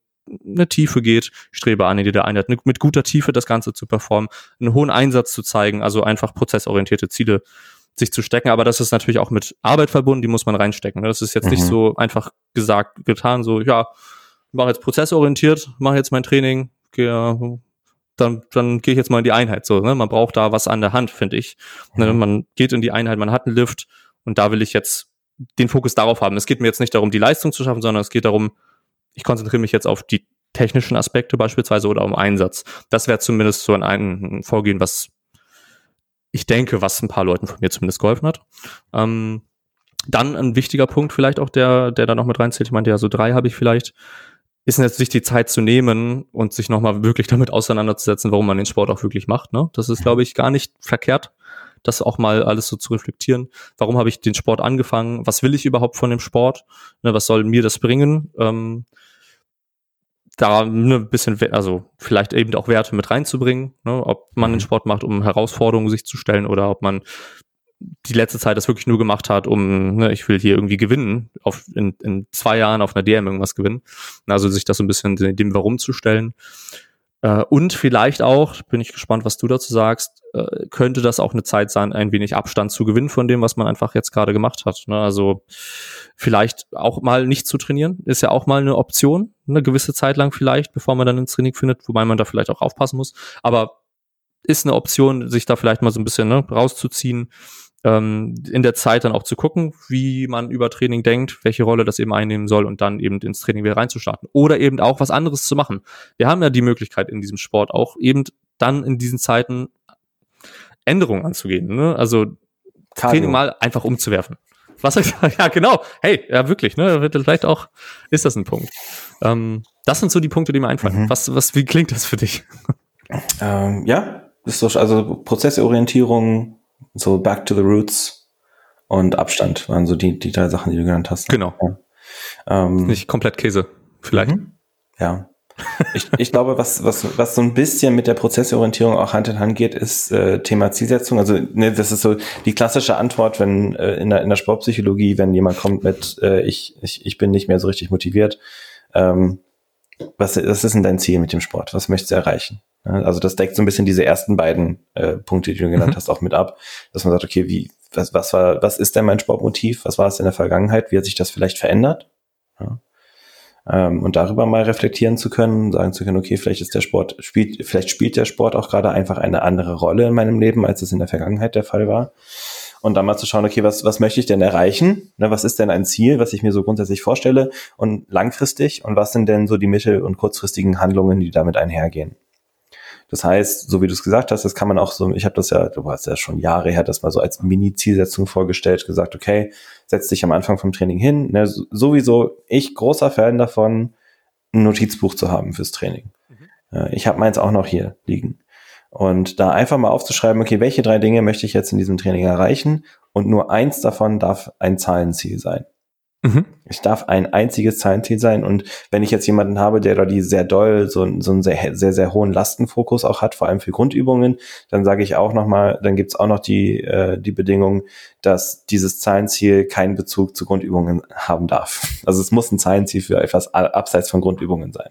eine Tiefe geht, ich strebe an in jeder Einheit mit guter Tiefe das Ganze zu performen, einen hohen Einsatz zu zeigen, also einfach prozessorientierte Ziele sich zu stecken, aber das ist natürlich auch mit Arbeit verbunden, die muss man reinstecken. Ne? Das ist jetzt mhm. nicht so einfach gesagt, getan, so, ja, mache jetzt prozessorientiert, mache jetzt mein Training, gehe dann, dann gehe ich jetzt mal in die Einheit. So, ne? Man braucht da was an der Hand, finde ich. Ne? Mhm. Man geht in die Einheit, man hat einen Lift und da will ich jetzt den Fokus darauf haben. Es geht mir jetzt nicht darum, die Leistung zu schaffen, sondern es geht darum, ich konzentriere mich jetzt auf die technischen Aspekte beispielsweise oder um Einsatz. Das wäre zumindest so ein, ein Vorgehen, was ich denke, was ein paar Leuten von mir zumindest geholfen hat. Ähm, Dann ein wichtiger Punkt vielleicht auch, der, der da noch mit reinzählt. Ich meinte ja, so drei habe ich vielleicht ist jetzt sich die Zeit zu nehmen und sich nochmal wirklich damit auseinanderzusetzen, warum man den Sport auch wirklich macht. Ne? Das ist, glaube ich, gar nicht verkehrt, das auch mal alles so zu reflektieren. Warum habe ich den Sport angefangen? Was will ich überhaupt von dem Sport? Ne, was soll mir das bringen? Ähm, da ne, ein bisschen, also vielleicht eben auch Werte mit reinzubringen, ne, ob man den mhm. Sport macht, um Herausforderungen sich zu stellen oder ob man die letzte Zeit das wirklich nur gemacht hat, um, ne, ich will hier irgendwie gewinnen, auf, in, in zwei Jahren auf einer DM irgendwas gewinnen. Also sich das so ein bisschen dem Warum zu stellen. Äh, und vielleicht auch, bin ich gespannt, was du dazu sagst, äh, könnte das auch eine Zeit sein, ein wenig Abstand zu gewinnen von dem, was man einfach jetzt gerade gemacht hat. Ne? Also vielleicht auch mal nicht zu trainieren, ist ja auch mal eine Option, eine gewisse Zeit lang vielleicht, bevor man dann ins Training findet, wobei man da vielleicht auch aufpassen muss. Aber ist eine Option, sich da vielleicht mal so ein bisschen ne, rauszuziehen ähm, in der Zeit dann auch zu gucken, wie man über Training denkt, welche Rolle das eben einnehmen soll und dann eben ins Training wieder reinzustarten. Oder eben auch was anderes zu machen. Wir haben ja die Möglichkeit in diesem Sport auch eben dann in diesen Zeiten Änderungen anzugehen. Ne? Also Cardio. Training mal einfach umzuwerfen. Was ja genau. Hey, ja wirklich. Ne, vielleicht auch ist das ein Punkt. Ähm, das sind so die Punkte, die mir einfallen. Mhm. Was, was, wie klingt das für dich? Ähm, ja, ist doch also Prozessorientierung, so Back to the Roots und Abstand waren so die, die drei Sachen, die du genannt hast. Genau. Ja. Ähm, Nicht komplett Käse, vielleicht. Mhm. Ja. ich, ich glaube, was, was, was so ein bisschen mit der Prozessorientierung auch Hand in Hand geht, ist äh, Thema Zielsetzung. Also ne, das ist so die klassische Antwort, wenn äh, in, der, in der Sportpsychologie, wenn jemand kommt mit äh, ich, ich, ich bin nicht mehr so richtig motiviert. Ähm, was, was ist denn dein Ziel mit dem Sport? Was möchtest du erreichen? Also das deckt so ein bisschen diese ersten beiden äh, Punkte, die du genannt mhm. hast, auch mit ab, dass man sagt, okay, wie, was, was war, was ist denn mein Sportmotiv? Was war es in der Vergangenheit? Wie hat sich das vielleicht verändert? Ja. Ähm, und darüber mal reflektieren zu können, sagen zu können, okay, vielleicht ist der Sport, spielt, vielleicht spielt der Sport auch gerade einfach eine andere Rolle in meinem Leben, als es in der Vergangenheit der Fall war. Und dann mal zu schauen, okay, was, was möchte ich denn erreichen? Ne, was ist denn ein Ziel, was ich mir so grundsätzlich vorstelle und langfristig? Und was sind denn so die mittel- und kurzfristigen Handlungen, die damit einhergehen? Das heißt, so wie du es gesagt hast, das kann man auch so, ich habe das ja, du hast ja schon Jahre her, das mal so als Mini-Zielsetzung vorgestellt, gesagt, okay, setz dich am Anfang vom Training hin. Ne, sowieso, ich großer Fan davon, ein Notizbuch zu haben fürs Training. Mhm. Ich habe meins auch noch hier liegen. Und da einfach mal aufzuschreiben, okay, welche drei Dinge möchte ich jetzt in diesem Training erreichen? Und nur eins davon darf ein Zahlenziel sein. Mhm. Ich darf ein einziges Zahlenziel sein. Und wenn ich jetzt jemanden habe, der da die sehr doll so, so einen sehr, sehr, sehr hohen Lastenfokus auch hat, vor allem für Grundübungen, dann sage ich auch nochmal, dann gibt's auch noch die, äh, die Bedingung, dass dieses Zahlenziel keinen Bezug zu Grundübungen haben darf. Also es muss ein Zahlenziel für etwas abseits von Grundübungen sein.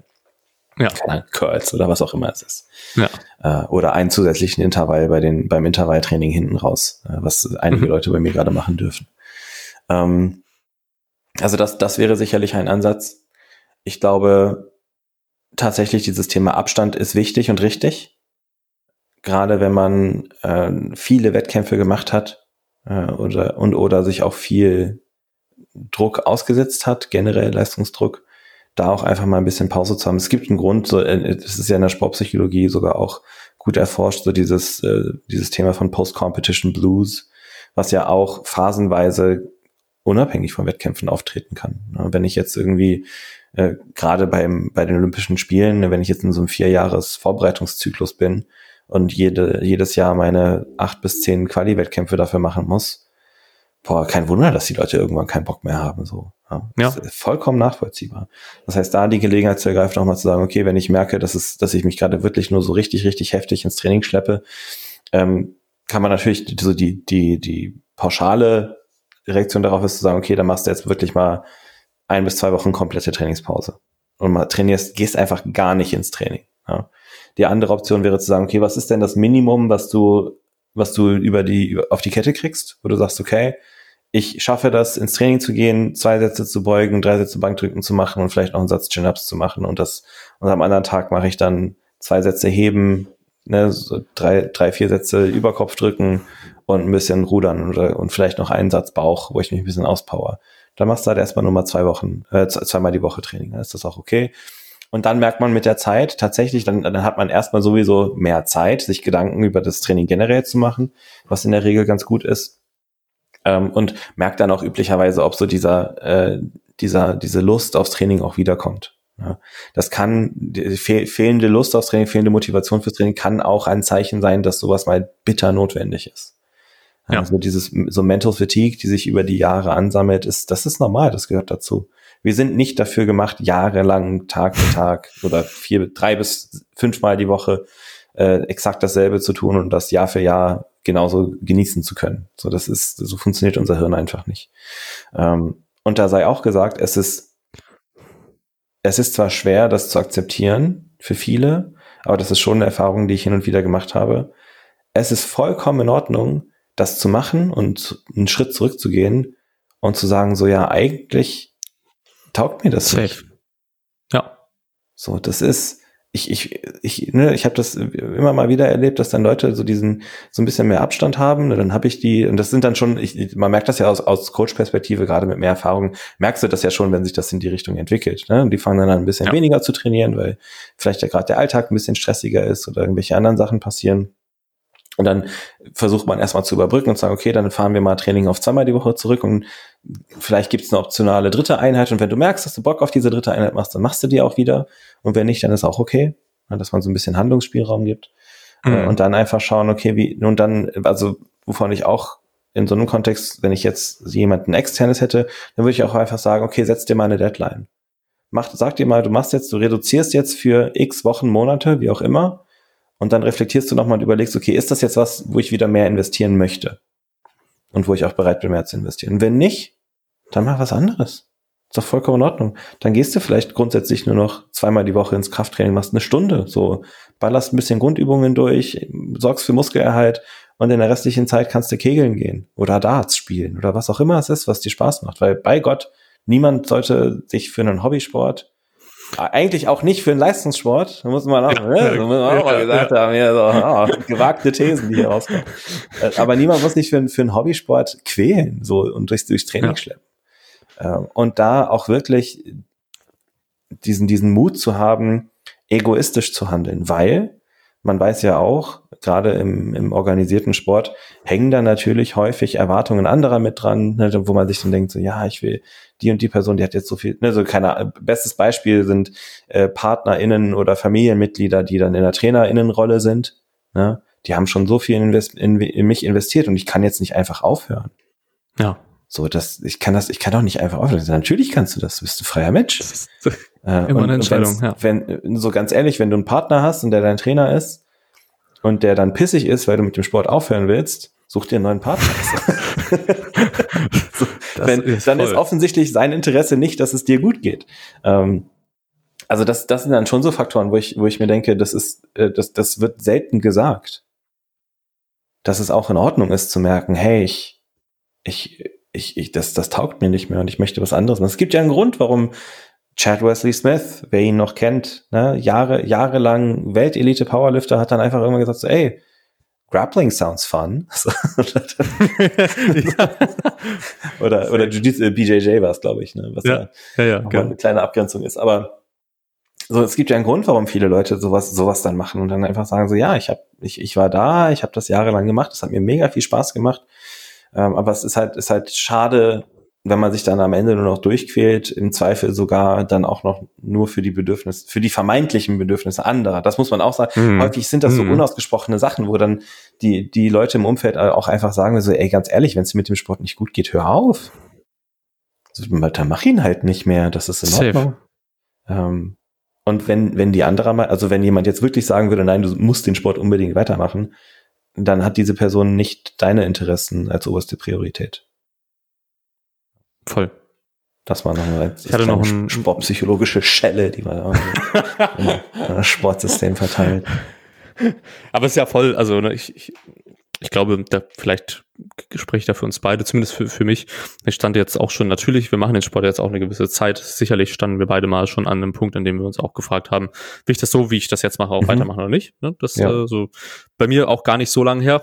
Ja. Keine Curls oder was auch immer es ist. Ja. Äh, oder einen zusätzlichen Intervall bei den, beim Intervalltraining hinten raus, äh, was einige mhm. Leute bei mir gerade machen dürfen. Ähm, also das, das wäre sicherlich ein Ansatz. Ich glaube, tatsächlich dieses Thema Abstand ist wichtig und richtig. Gerade wenn man äh, viele Wettkämpfe gemacht hat äh, oder und oder sich auch viel Druck ausgesetzt hat, generell Leistungsdruck, da auch einfach mal ein bisschen Pause zu haben. Es gibt einen Grund, so, äh, es ist ja in der Sportpsychologie sogar auch gut erforscht, so dieses, äh, dieses Thema von Post-Competition Blues, was ja auch phasenweise unabhängig von Wettkämpfen auftreten kann. Wenn ich jetzt irgendwie äh, gerade beim bei den Olympischen Spielen, wenn ich jetzt in so einem vierjahres Vorbereitungszyklus bin und jede, jedes Jahr meine acht bis zehn Quali-Wettkämpfe dafür machen muss, boah, kein Wunder, dass die Leute irgendwann keinen Bock mehr haben. So, ja, ja. vollkommen nachvollziehbar. Das heißt, da die Gelegenheit zu ergreifen, nochmal zu sagen, okay, wenn ich merke, dass es, dass ich mich gerade wirklich nur so richtig, richtig heftig ins Training schleppe, ähm, kann man natürlich so die, die, die pauschale Reaktion darauf ist zu sagen, okay, dann machst du jetzt wirklich mal ein bis zwei Wochen komplette Trainingspause und mal trainierst, gehst einfach gar nicht ins Training. Ja. Die andere Option wäre zu sagen, okay, was ist denn das Minimum, was du, was du über die, auf die Kette kriegst, wo du sagst, okay, ich schaffe das, ins Training zu gehen, zwei Sätze zu beugen, drei Sätze Bankdrücken zu machen und vielleicht noch einen Satz Chin-Ups zu machen und das, und am anderen Tag mache ich dann zwei Sätze heben, ne, so drei, drei, vier Sätze Überkopf drücken und ein bisschen rudern oder, und vielleicht noch einen Satz Bauch, wo ich mich ein bisschen auspower. Dann machst du halt erstmal nur mal zwei Wochen, äh, zweimal die Woche Training, dann ist das auch okay. Und dann merkt man mit der Zeit tatsächlich, dann, dann hat man erstmal sowieso mehr Zeit, sich Gedanken über das Training generell zu machen, was in der Regel ganz gut ist. Ähm, und merkt dann auch üblicherweise, ob so dieser, äh, dieser, diese Lust aufs Training auch wiederkommt. Ja, das kann, fehl, fehlende Lust aufs Training, fehlende Motivation fürs Training kann auch ein Zeichen sein, dass sowas mal bitter notwendig ist. Ja. Also dieses, so Mental Fatigue, die sich über die Jahre ansammelt, ist, das ist normal, das gehört dazu. Wir sind nicht dafür gemacht, jahrelang Tag für Tag oder vier, drei bis fünfmal die Woche äh, exakt dasselbe zu tun und das Jahr für Jahr genauso genießen zu können. So, das ist, so funktioniert unser Hirn einfach nicht. Ähm, und da sei auch gesagt, es ist es ist zwar schwer, das zu akzeptieren für viele, aber das ist schon eine Erfahrung, die ich hin und wieder gemacht habe. Es ist vollkommen in Ordnung, das zu machen und einen Schritt zurückzugehen und zu sagen, so ja, eigentlich taugt mir das Safe. nicht. Ja. So, das ist, ich, ich, ich, ne, ich habe das immer mal wieder erlebt, dass dann Leute so diesen so ein bisschen mehr Abstand haben. Ne, dann habe ich die, und das sind dann schon, ich, man merkt das ja aus, aus Coach-Perspektive, gerade mit mehr Erfahrung, merkst du das ja schon, wenn sich das in die Richtung entwickelt. Ne? Und die fangen dann an, ein bisschen ja. weniger zu trainieren, weil vielleicht ja gerade der Alltag ein bisschen stressiger ist oder irgendwelche anderen Sachen passieren. Und dann versucht man erstmal zu überbrücken und sagen, okay, dann fahren wir mal Training auf zweimal die Woche zurück und vielleicht gibt es eine optionale dritte Einheit. Und wenn du merkst, dass du Bock auf diese dritte Einheit machst, dann machst du die auch wieder. Und wenn nicht, dann ist auch okay, dass man so ein bisschen Handlungsspielraum gibt. Äh, mhm. Und dann einfach schauen, okay, wie, und dann, also wovon ich auch in so einem Kontext, wenn ich jetzt jemanden externes hätte, dann würde ich auch einfach sagen, okay, setz dir mal eine Deadline. Mach, sag dir mal, du machst jetzt, du reduzierst jetzt für x Wochen, Monate, wie auch immer, und dann reflektierst du nochmal und überlegst, okay, ist das jetzt was, wo ich wieder mehr investieren möchte? Und wo ich auch bereit bin, mehr zu investieren. Wenn nicht, dann mach was anderes. Ist doch vollkommen in Ordnung. Dann gehst du vielleicht grundsätzlich nur noch zweimal die Woche ins Krafttraining, machst eine Stunde, so ballerst ein bisschen Grundübungen durch, sorgst für Muskelerhalt und in der restlichen Zeit kannst du kegeln gehen oder Darts spielen oder was auch immer es ist, was dir Spaß macht. Weil bei Gott, niemand sollte sich für einen Hobbysport eigentlich auch nicht für einen Leistungssport, da muss man auch, ja, ne? so muss man auch mal gesagt ja. haben, hier so, oh, gewagte Thesen, die hier rauskommen. Äh, aber niemand muss sich für, für einen Hobbysport quälen so und durchs, durchs Training ja. schleppen. Ähm, und da auch wirklich diesen, diesen Mut zu haben, egoistisch zu handeln, weil man weiß ja auch, gerade im, im organisierten Sport hängen da natürlich häufig Erwartungen anderer mit dran, ne, wo man sich dann denkt, so ja, ich will die und die Person, die hat jetzt so viel, ne, so keine, bestes Beispiel sind äh, PartnerInnen oder Familienmitglieder, die dann in der TrainerInnenrolle sind, ne, die haben schon so viel invest in, in mich investiert und ich kann jetzt nicht einfach aufhören. Ja. So, das, ich kann das, ich kann doch nicht einfach aufhören. Natürlich kannst du das, du bist ein freier Mensch. Äh, immer eine Entscheidung, ja. Wenn, so ganz ehrlich, wenn du einen Partner hast und der dein Trainer ist und der dann pissig ist, weil du mit dem Sport aufhören willst, such dir einen neuen Partner. wenn, ist dann ist offensichtlich sein Interesse nicht, dass es dir gut geht. Ähm, also das, das sind dann schon so Faktoren, wo ich, wo ich mir denke, das ist, äh, das, das wird selten gesagt. Dass es auch in Ordnung ist zu merken, hey, ich, ich, ich, ich das, das taugt mir nicht mehr und ich möchte was anderes. Und es gibt ja einen Grund, warum Chad Wesley Smith, wer ihn noch kennt, ne, Jahre, jahrelang Weltelite Powerlifter, hat dann einfach irgendwann gesagt, so, ey, Grappling sounds fun. oder oder Jiu-Jitsu, äh, BJJ war es, glaube ich, ne, was ja, ja, ja, ja eine kleine Abgrenzung ist. Aber so, es gibt ja einen Grund, warum viele Leute sowas sowas dann machen und dann einfach sagen so, ja, ich habe ich, ich war da, ich habe das jahrelang gemacht, das hat mir mega viel Spaß gemacht. Ähm, aber es ist halt ist halt schade, wenn man sich dann am Ende nur noch durchquält, im Zweifel sogar dann auch noch nur für die Bedürfnisse, für die vermeintlichen Bedürfnisse anderer. Das muss man auch sagen. Mhm. Häufig sind das so mhm. unausgesprochene Sachen, wo dann die, die Leute im Umfeld auch einfach sagen, so, ey, ganz ehrlich, wenn es mit dem Sport nicht gut geht, hör auf. Dann mach ihn halt nicht mehr, das ist in Ordnung. Ähm, und wenn, wenn die andere mal, also wenn jemand jetzt wirklich sagen würde, nein, du musst den Sport unbedingt weitermachen, dann hat diese Person nicht deine Interessen als oberste Priorität. Voll. Das war noch eine, ich hatte noch ein sportpsychologische Schelle, die man im Sportsystem verteilt. Aber es ist ja voll, also ne, ich, ich, ich glaube, da vielleicht spreche ich da für uns beide, zumindest für, für mich. Ich stand jetzt auch schon, natürlich, wir machen den Sport jetzt auch eine gewisse Zeit. Sicherlich standen wir beide mal schon an einem Punkt, an dem wir uns auch gefragt haben, will ich das so, wie ich das jetzt mache, auch mhm. weitermachen oder nicht? Ne? Das ja. äh, so bei mir auch gar nicht so lange her.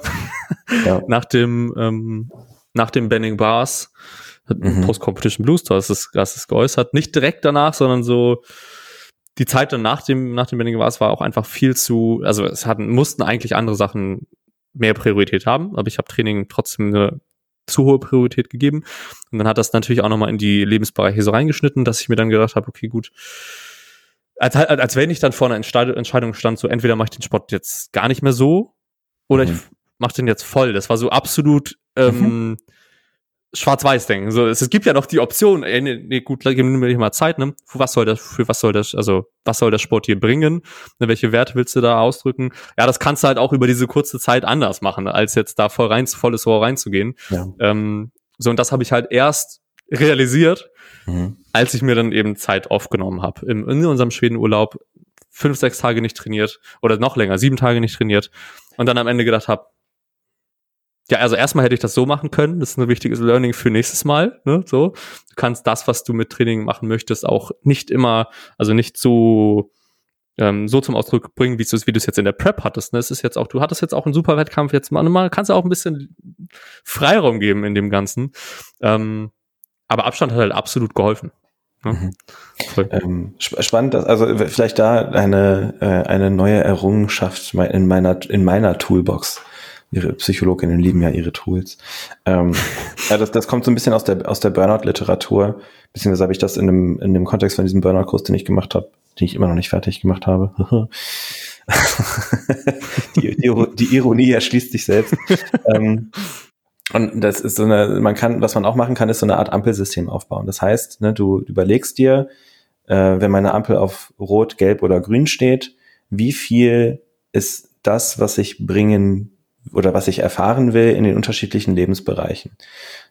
ja. nach dem ähm, nach dem Benning Bars mhm. Post-Competition Blues, du hast es, hast es geäußert. Nicht direkt danach, sondern so die Zeit dann nach dem, nach dem Bending war, es war auch einfach viel zu, also es hatten, mussten eigentlich andere Sachen mehr Priorität haben, aber ich habe Training trotzdem eine zu hohe Priorität gegeben. Und dann hat das natürlich auch nochmal in die Lebensbereiche so reingeschnitten, dass ich mir dann gedacht habe, okay, gut, als, als, als wenn ich dann vor einer Entscheidung stand, so entweder mache ich den Sport jetzt gar nicht mehr so oder mhm. ich mache den jetzt voll. Das war so absolut ähm, mhm. Schwarz-Weiß-Denken. So, es, es, gibt ja noch die Option, ey, nee, nee gut, gib mir mal Zeit, ne? Für was soll das, für was soll das, also was soll der Sport hier bringen? Ne, welche Werte willst du da ausdrücken? Ja, das kannst du halt auch über diese kurze Zeit anders machen, als jetzt da voll rein, volles Rohr reinzugehen. Ja. Ähm, so, und das habe ich halt erst realisiert, mhm. als ich mir dann eben Zeit aufgenommen habe. In, in unserem Schwedenurlaub fünf, sechs Tage nicht trainiert oder noch länger, sieben Tage nicht trainiert und dann am Ende gedacht habe, ja, also erstmal hätte ich das so machen können. Das ist ein wichtiges Learning für nächstes Mal. Ne? So, du kannst das, was du mit Training machen möchtest, auch nicht immer, also nicht so ähm, so zum Ausdruck bringen, wie du es wie du es jetzt in der Prep hattest. Ne? Es ist jetzt auch, du hattest jetzt auch einen super Wettkampf jetzt mal, mal kannst du auch ein bisschen Freiraum geben in dem Ganzen. Ähm, aber Abstand hat halt absolut geholfen. Mhm. Ähm, spannend, also vielleicht da eine, äh, eine neue Errungenschaft in meiner, in meiner Toolbox ihre Psychologinnen lieben ja ihre Tools. Ähm, ja, das, das kommt so ein bisschen aus der, aus der Burnout-Literatur, beziehungsweise habe ich das in dem, in dem Kontext von diesem Burnout-Kurs, den ich gemacht habe, den ich immer noch nicht fertig gemacht habe. die, die, die, Ironie erschließt sich selbst. ähm, und das ist so eine, man kann, was man auch machen kann, ist so eine Art Ampelsystem aufbauen. Das heißt, ne, du überlegst dir, äh, wenn meine Ampel auf Rot, Gelb oder Grün steht, wie viel ist das, was ich bringen oder was ich erfahren will in den unterschiedlichen Lebensbereichen.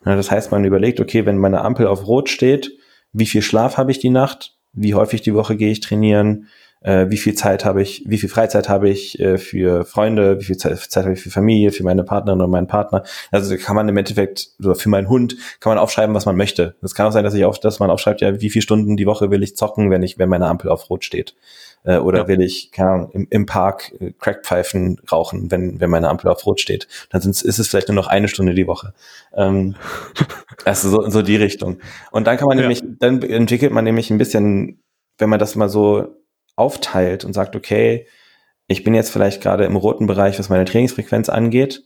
Das heißt, man überlegt, okay, wenn meine Ampel auf Rot steht, wie viel Schlaf habe ich die Nacht? Wie häufig die Woche gehe ich trainieren? Äh, wie viel Zeit habe ich, wie viel Freizeit habe ich äh, für Freunde, wie viel Zeit, Zeit habe ich für Familie, für meine Partnerin und meinen Partner. Also kann man im Endeffekt, oder für meinen Hund, kann man aufschreiben, was man möchte. Es kann auch sein, dass ich auf, dass man aufschreibt, ja, wie viele Stunden die Woche will ich zocken, wenn ich, wenn meine Ampel auf Rot steht. Äh, oder ja. will ich, keine Ahnung, im, im Park äh, Crackpfeifen rauchen, wenn, wenn meine Ampel auf Rot steht. Dann ist es vielleicht nur noch eine Stunde die Woche. Ähm, also so, so die Richtung. Und dann kann man ja. nämlich, dann entwickelt man nämlich ein bisschen, wenn man das mal so aufteilt und sagt, okay, ich bin jetzt vielleicht gerade im roten Bereich, was meine Trainingsfrequenz angeht.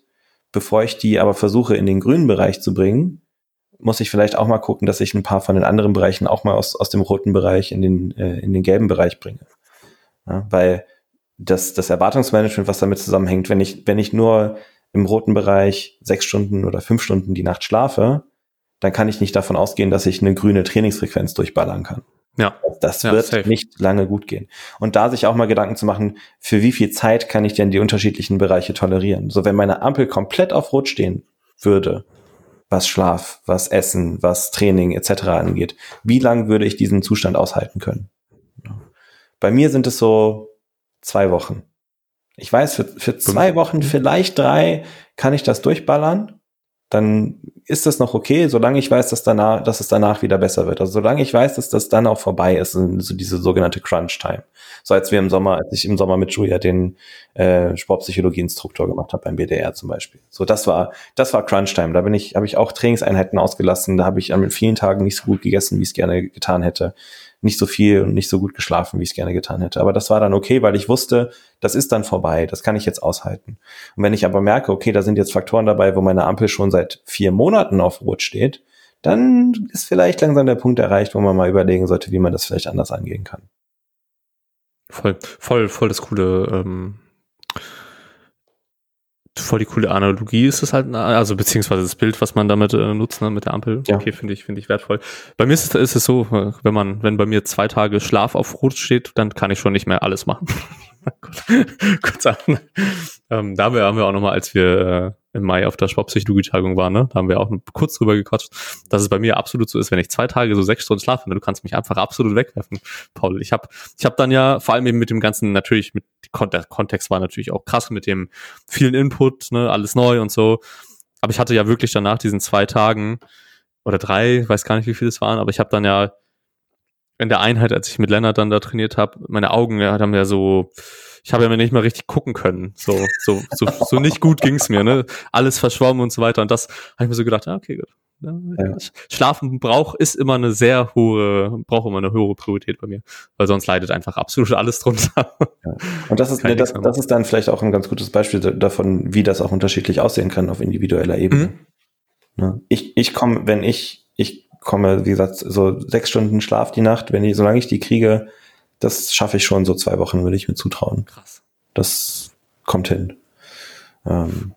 Bevor ich die aber versuche, in den grünen Bereich zu bringen, muss ich vielleicht auch mal gucken, dass ich ein paar von den anderen Bereichen auch mal aus, aus dem roten Bereich in den, äh, in den gelben Bereich bringe. Ja, weil das, das Erwartungsmanagement, was damit zusammenhängt, wenn ich, wenn ich nur im roten Bereich sechs Stunden oder fünf Stunden die Nacht schlafe, dann kann ich nicht davon ausgehen, dass ich eine grüne Trainingsfrequenz durchballern kann. Ja. Das wird safe. nicht lange gut gehen. Und da sich auch mal Gedanken zu machen, für wie viel Zeit kann ich denn die unterschiedlichen Bereiche tolerieren? So, wenn meine Ampel komplett auf Rot stehen würde, was Schlaf, was Essen, was Training etc. angeht, wie lang würde ich diesen Zustand aushalten können? Bei mir sind es so zwei Wochen. Ich weiß, für, für zwei Wochen, vielleicht drei, kann ich das durchballern. Dann ist das noch okay, solange ich weiß, dass danach, dass es danach wieder besser wird. Also solange ich weiß, dass das dann auch vorbei ist, so diese sogenannte Crunch-Time. So als wir im Sommer, als ich im Sommer mit Julia den äh, Sportpsychologie-Instruktor gemacht habe beim BDR zum Beispiel. So, das war, das war Crunch-Time. Da bin ich, habe ich auch Trainingseinheiten ausgelassen. Da habe ich an vielen Tagen nicht so gut gegessen, wie ich es gerne getan hätte nicht so viel und nicht so gut geschlafen, wie ich es gerne getan hätte. Aber das war dann okay, weil ich wusste, das ist dann vorbei, das kann ich jetzt aushalten. Und wenn ich aber merke, okay, da sind jetzt Faktoren dabei, wo meine Ampel schon seit vier Monaten auf Rot steht, dann ist vielleicht langsam der Punkt erreicht, wo man mal überlegen sollte, wie man das vielleicht anders angehen kann. Voll, voll, voll das coole ähm, voll die coole Analogie ist es halt, also beziehungsweise das Bild, was man damit äh, nutzt, ne, mit der Ampel. Ja. Okay, finde ich, finde ich wertvoll. Bei mir ist es, ist es so, wenn man, wenn bei mir zwei Tage Schlaf auf Rot steht, dann kann ich schon nicht mehr alles machen. Kurz an. Ähm, da haben wir, haben wir auch nochmal, als wir äh, im Mai auf der Sportpsychologie-Tagung waren, ne, da haben wir auch kurz drüber gequatscht, dass es bei mir absolut so ist, wenn ich zwei Tage so sechs Stunden schlafe, ne, du kannst mich einfach absolut wegwerfen, Paul. Ich habe ich hab dann ja vor allem eben mit dem ganzen, natürlich mit der Kontext war natürlich auch krass mit dem vielen Input, ne, alles neu und so. Aber ich hatte ja wirklich danach diesen zwei Tagen oder drei, weiß gar nicht, wie viele es waren, aber ich habe dann ja in der Einheit, als ich mit Lennart dann da trainiert habe, meine Augen ja, haben ja so, ich habe ja mir nicht mal richtig gucken können. So, so, so, so nicht gut ging's mir, ne? Alles verschwommen und so weiter. Und das habe ich mir so gedacht, ja, okay, gut. Ja. Schlafen braucht ist immer eine sehr hohe, braucht immer eine höhere Priorität bei mir, weil sonst leidet einfach absolut alles drunter. Ja. Und das ist, ne, das, das ist dann vielleicht auch ein ganz gutes Beispiel davon, wie das auch unterschiedlich aussehen kann auf individueller Ebene. Mhm. Ne? Ich, ich komme, wenn ich, ich komme, wie gesagt, so sechs Stunden Schlaf die Nacht, wenn ich, solange ich die kriege, das schaffe ich schon so zwei Wochen, würde ich mir zutrauen. Krass. Das kommt hin. Ähm,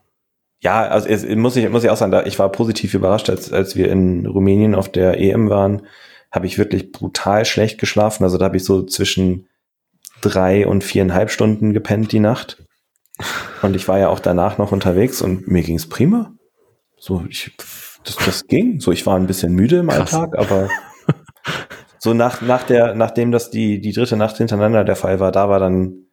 ja, also es, muss ich muss ich auch sagen, da, ich war positiv überrascht, als als wir in Rumänien auf der EM waren, habe ich wirklich brutal schlecht geschlafen. Also da habe ich so zwischen drei und viereinhalb Stunden gepennt die Nacht. Und ich war ja auch danach noch unterwegs und mir ging es prima. So, ich, das, das ging. So, ich war ein bisschen müde im Krass. Alltag, aber so nach, nach der, nachdem das die, die dritte Nacht hintereinander der Fall war, da war dann,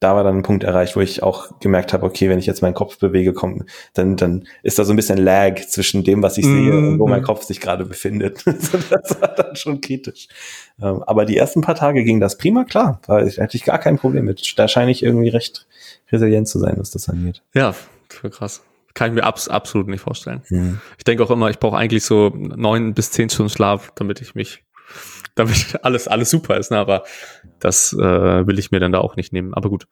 da war dann ein Punkt erreicht, wo ich auch gemerkt habe, okay, wenn ich jetzt meinen Kopf bewege, kommt, dann, dann ist da so ein bisschen Lag zwischen dem, was ich sehe und wo mein mhm. Kopf sich gerade befindet. das war dann schon kritisch. Ähm, aber die ersten paar Tage ging das prima klar. Da hatte ich gar kein Problem mit. Da scheine ich irgendwie recht resilient zu sein, was das angeht. Ja, für krass. Kann ich mir abs absolut nicht vorstellen. Mhm. Ich denke auch immer, ich brauche eigentlich so neun bis zehn Stunden Schlaf, damit ich mich damit alles, alles super ist. Ne? Aber das äh, will ich mir dann da auch nicht nehmen. Aber gut.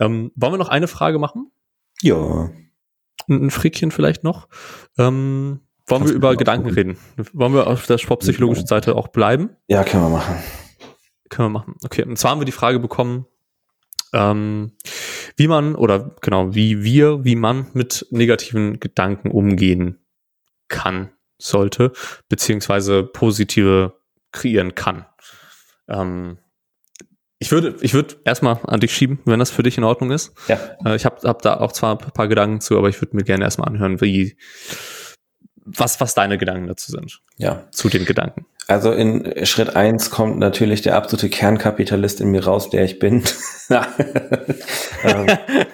Ähm, wollen wir noch eine Frage machen? Ja. Ein, ein Frickchen vielleicht noch. Ähm, wollen Kannst wir über Gedanken gucken. reden? Wollen wir auf der sportpsychologischen Seite auch bleiben? Ja, können wir machen. Können wir machen. Okay, und zwar haben wir die Frage bekommen, ähm, wie man oder genau, wie wir, wie man mit negativen Gedanken umgehen kann, sollte, beziehungsweise positive kreieren kann. Ähm, ich würde, ich würde erstmal an dich schieben, wenn das für dich in Ordnung ist. Ja. Äh, ich habe hab da auch zwar ein paar Gedanken zu, aber ich würde mir gerne erstmal anhören, wie was, was deine Gedanken dazu sind. Ja. Zu den Gedanken. Also in Schritt eins kommt natürlich der absolute Kernkapitalist in mir raus, der ich bin. ähm,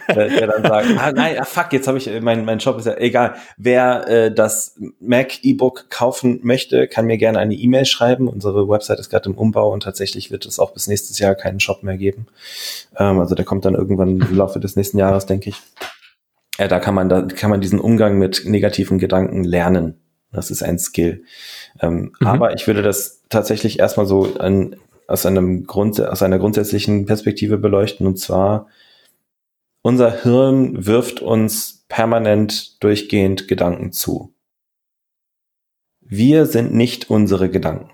der, der, dann sagt, ah nein, ah, fuck, jetzt habe ich, mein, mein Job ist ja egal. Wer äh, das Mac E-Book kaufen möchte, kann mir gerne eine E-Mail schreiben. Unsere Website ist gerade im Umbau und tatsächlich wird es auch bis nächstes Jahr keinen Shop mehr geben. Ähm, also der kommt dann irgendwann im Laufe des nächsten Jahres, denke ich. Äh, da kann man, da kann man diesen Umgang mit negativen Gedanken lernen. Das ist ein Skill. Ähm, mhm. Aber ich würde das tatsächlich erstmal so an, aus, einem Grund, aus einer grundsätzlichen Perspektive beleuchten. Und zwar, unser Hirn wirft uns permanent durchgehend Gedanken zu. Wir sind nicht unsere Gedanken.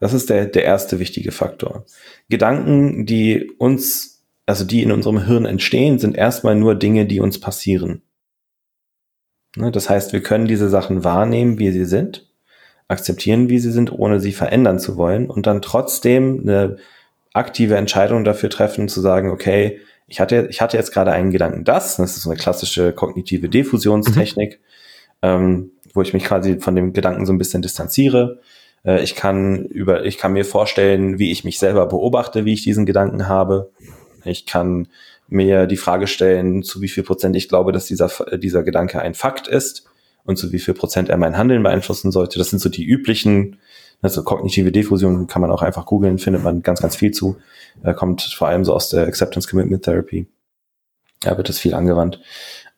Das ist der, der erste wichtige Faktor. Gedanken, die uns, also die in unserem Hirn entstehen, sind erstmal nur Dinge, die uns passieren. Ne, das heißt, wir können diese Sachen wahrnehmen, wie sie sind, akzeptieren, wie sie sind, ohne sie verändern zu wollen und dann trotzdem eine aktive Entscheidung dafür treffen, zu sagen, okay, ich hatte, ich hatte jetzt gerade einen Gedanken, das, das ist so eine klassische kognitive Diffusionstechnik, mhm. ähm, wo ich mich quasi von dem Gedanken so ein bisschen distanziere. Äh, ich kann über, ich kann mir vorstellen, wie ich mich selber beobachte, wie ich diesen Gedanken habe. Ich kann mir die Frage stellen, zu wie viel Prozent ich glaube, dass dieser, dieser Gedanke ein Fakt ist und zu wie viel Prozent er mein Handeln beeinflussen sollte. Das sind so die üblichen, also kognitive Diffusion kann man auch einfach googeln, findet man ganz, ganz viel zu. Äh, kommt vor allem so aus der Acceptance Commitment Therapy. Da wird das viel angewandt.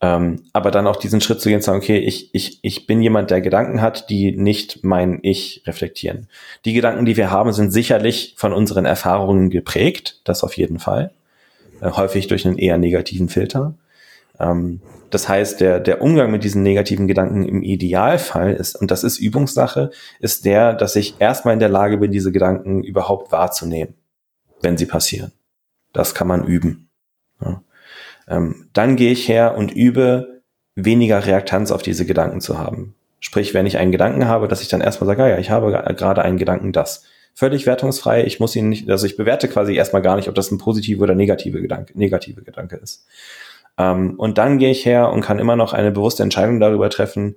Ähm, aber dann auch diesen Schritt zu gehen, zu sagen, okay, ich, ich, ich bin jemand, der Gedanken hat, die nicht mein Ich reflektieren. Die Gedanken, die wir haben, sind sicherlich von unseren Erfahrungen geprägt, das auf jeden Fall. Äh, häufig durch einen eher negativen Filter. Ähm, das heißt, der, der Umgang mit diesen negativen Gedanken im Idealfall ist, und das ist Übungssache, ist der, dass ich erstmal in der Lage bin, diese Gedanken überhaupt wahrzunehmen, wenn sie passieren. Das kann man üben. Ja. Ähm, dann gehe ich her und übe, weniger Reaktanz auf diese Gedanken zu haben. Sprich, wenn ich einen Gedanken habe, dass ich dann erstmal sage, ah ja, ich habe gerade einen Gedanken, das völlig wertungsfrei. Ich muss ihn nicht, also ich bewerte quasi erstmal gar nicht, ob das ein positive oder negative Gedanke, negative Gedanke ist. Ähm, und dann gehe ich her und kann immer noch eine bewusste Entscheidung darüber treffen,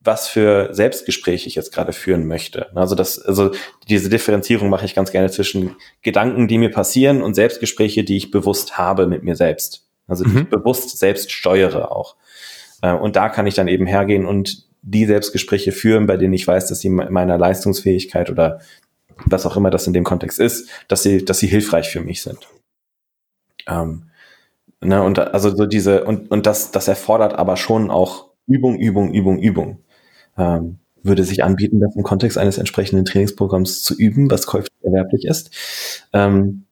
was für Selbstgespräche ich jetzt gerade führen möchte. Also das, also diese Differenzierung mache ich ganz gerne zwischen Gedanken, die mir passieren und Selbstgespräche, die ich bewusst habe mit mir selbst. Also die mhm. ich bewusst selbst steuere auch. Äh, und da kann ich dann eben hergehen und die Selbstgespräche führen, bei denen ich weiß, dass sie meiner Leistungsfähigkeit oder was auch immer das in dem Kontext ist, dass sie, dass sie hilfreich für mich sind. Ähm, ne, und also so diese, und, und das, das erfordert aber schon auch Übung, Übung, Übung, Übung. Ähm, würde sich anbieten, das im Kontext eines entsprechenden Trainingsprogramms zu üben, was käuflich erwerblich ist. Ähm,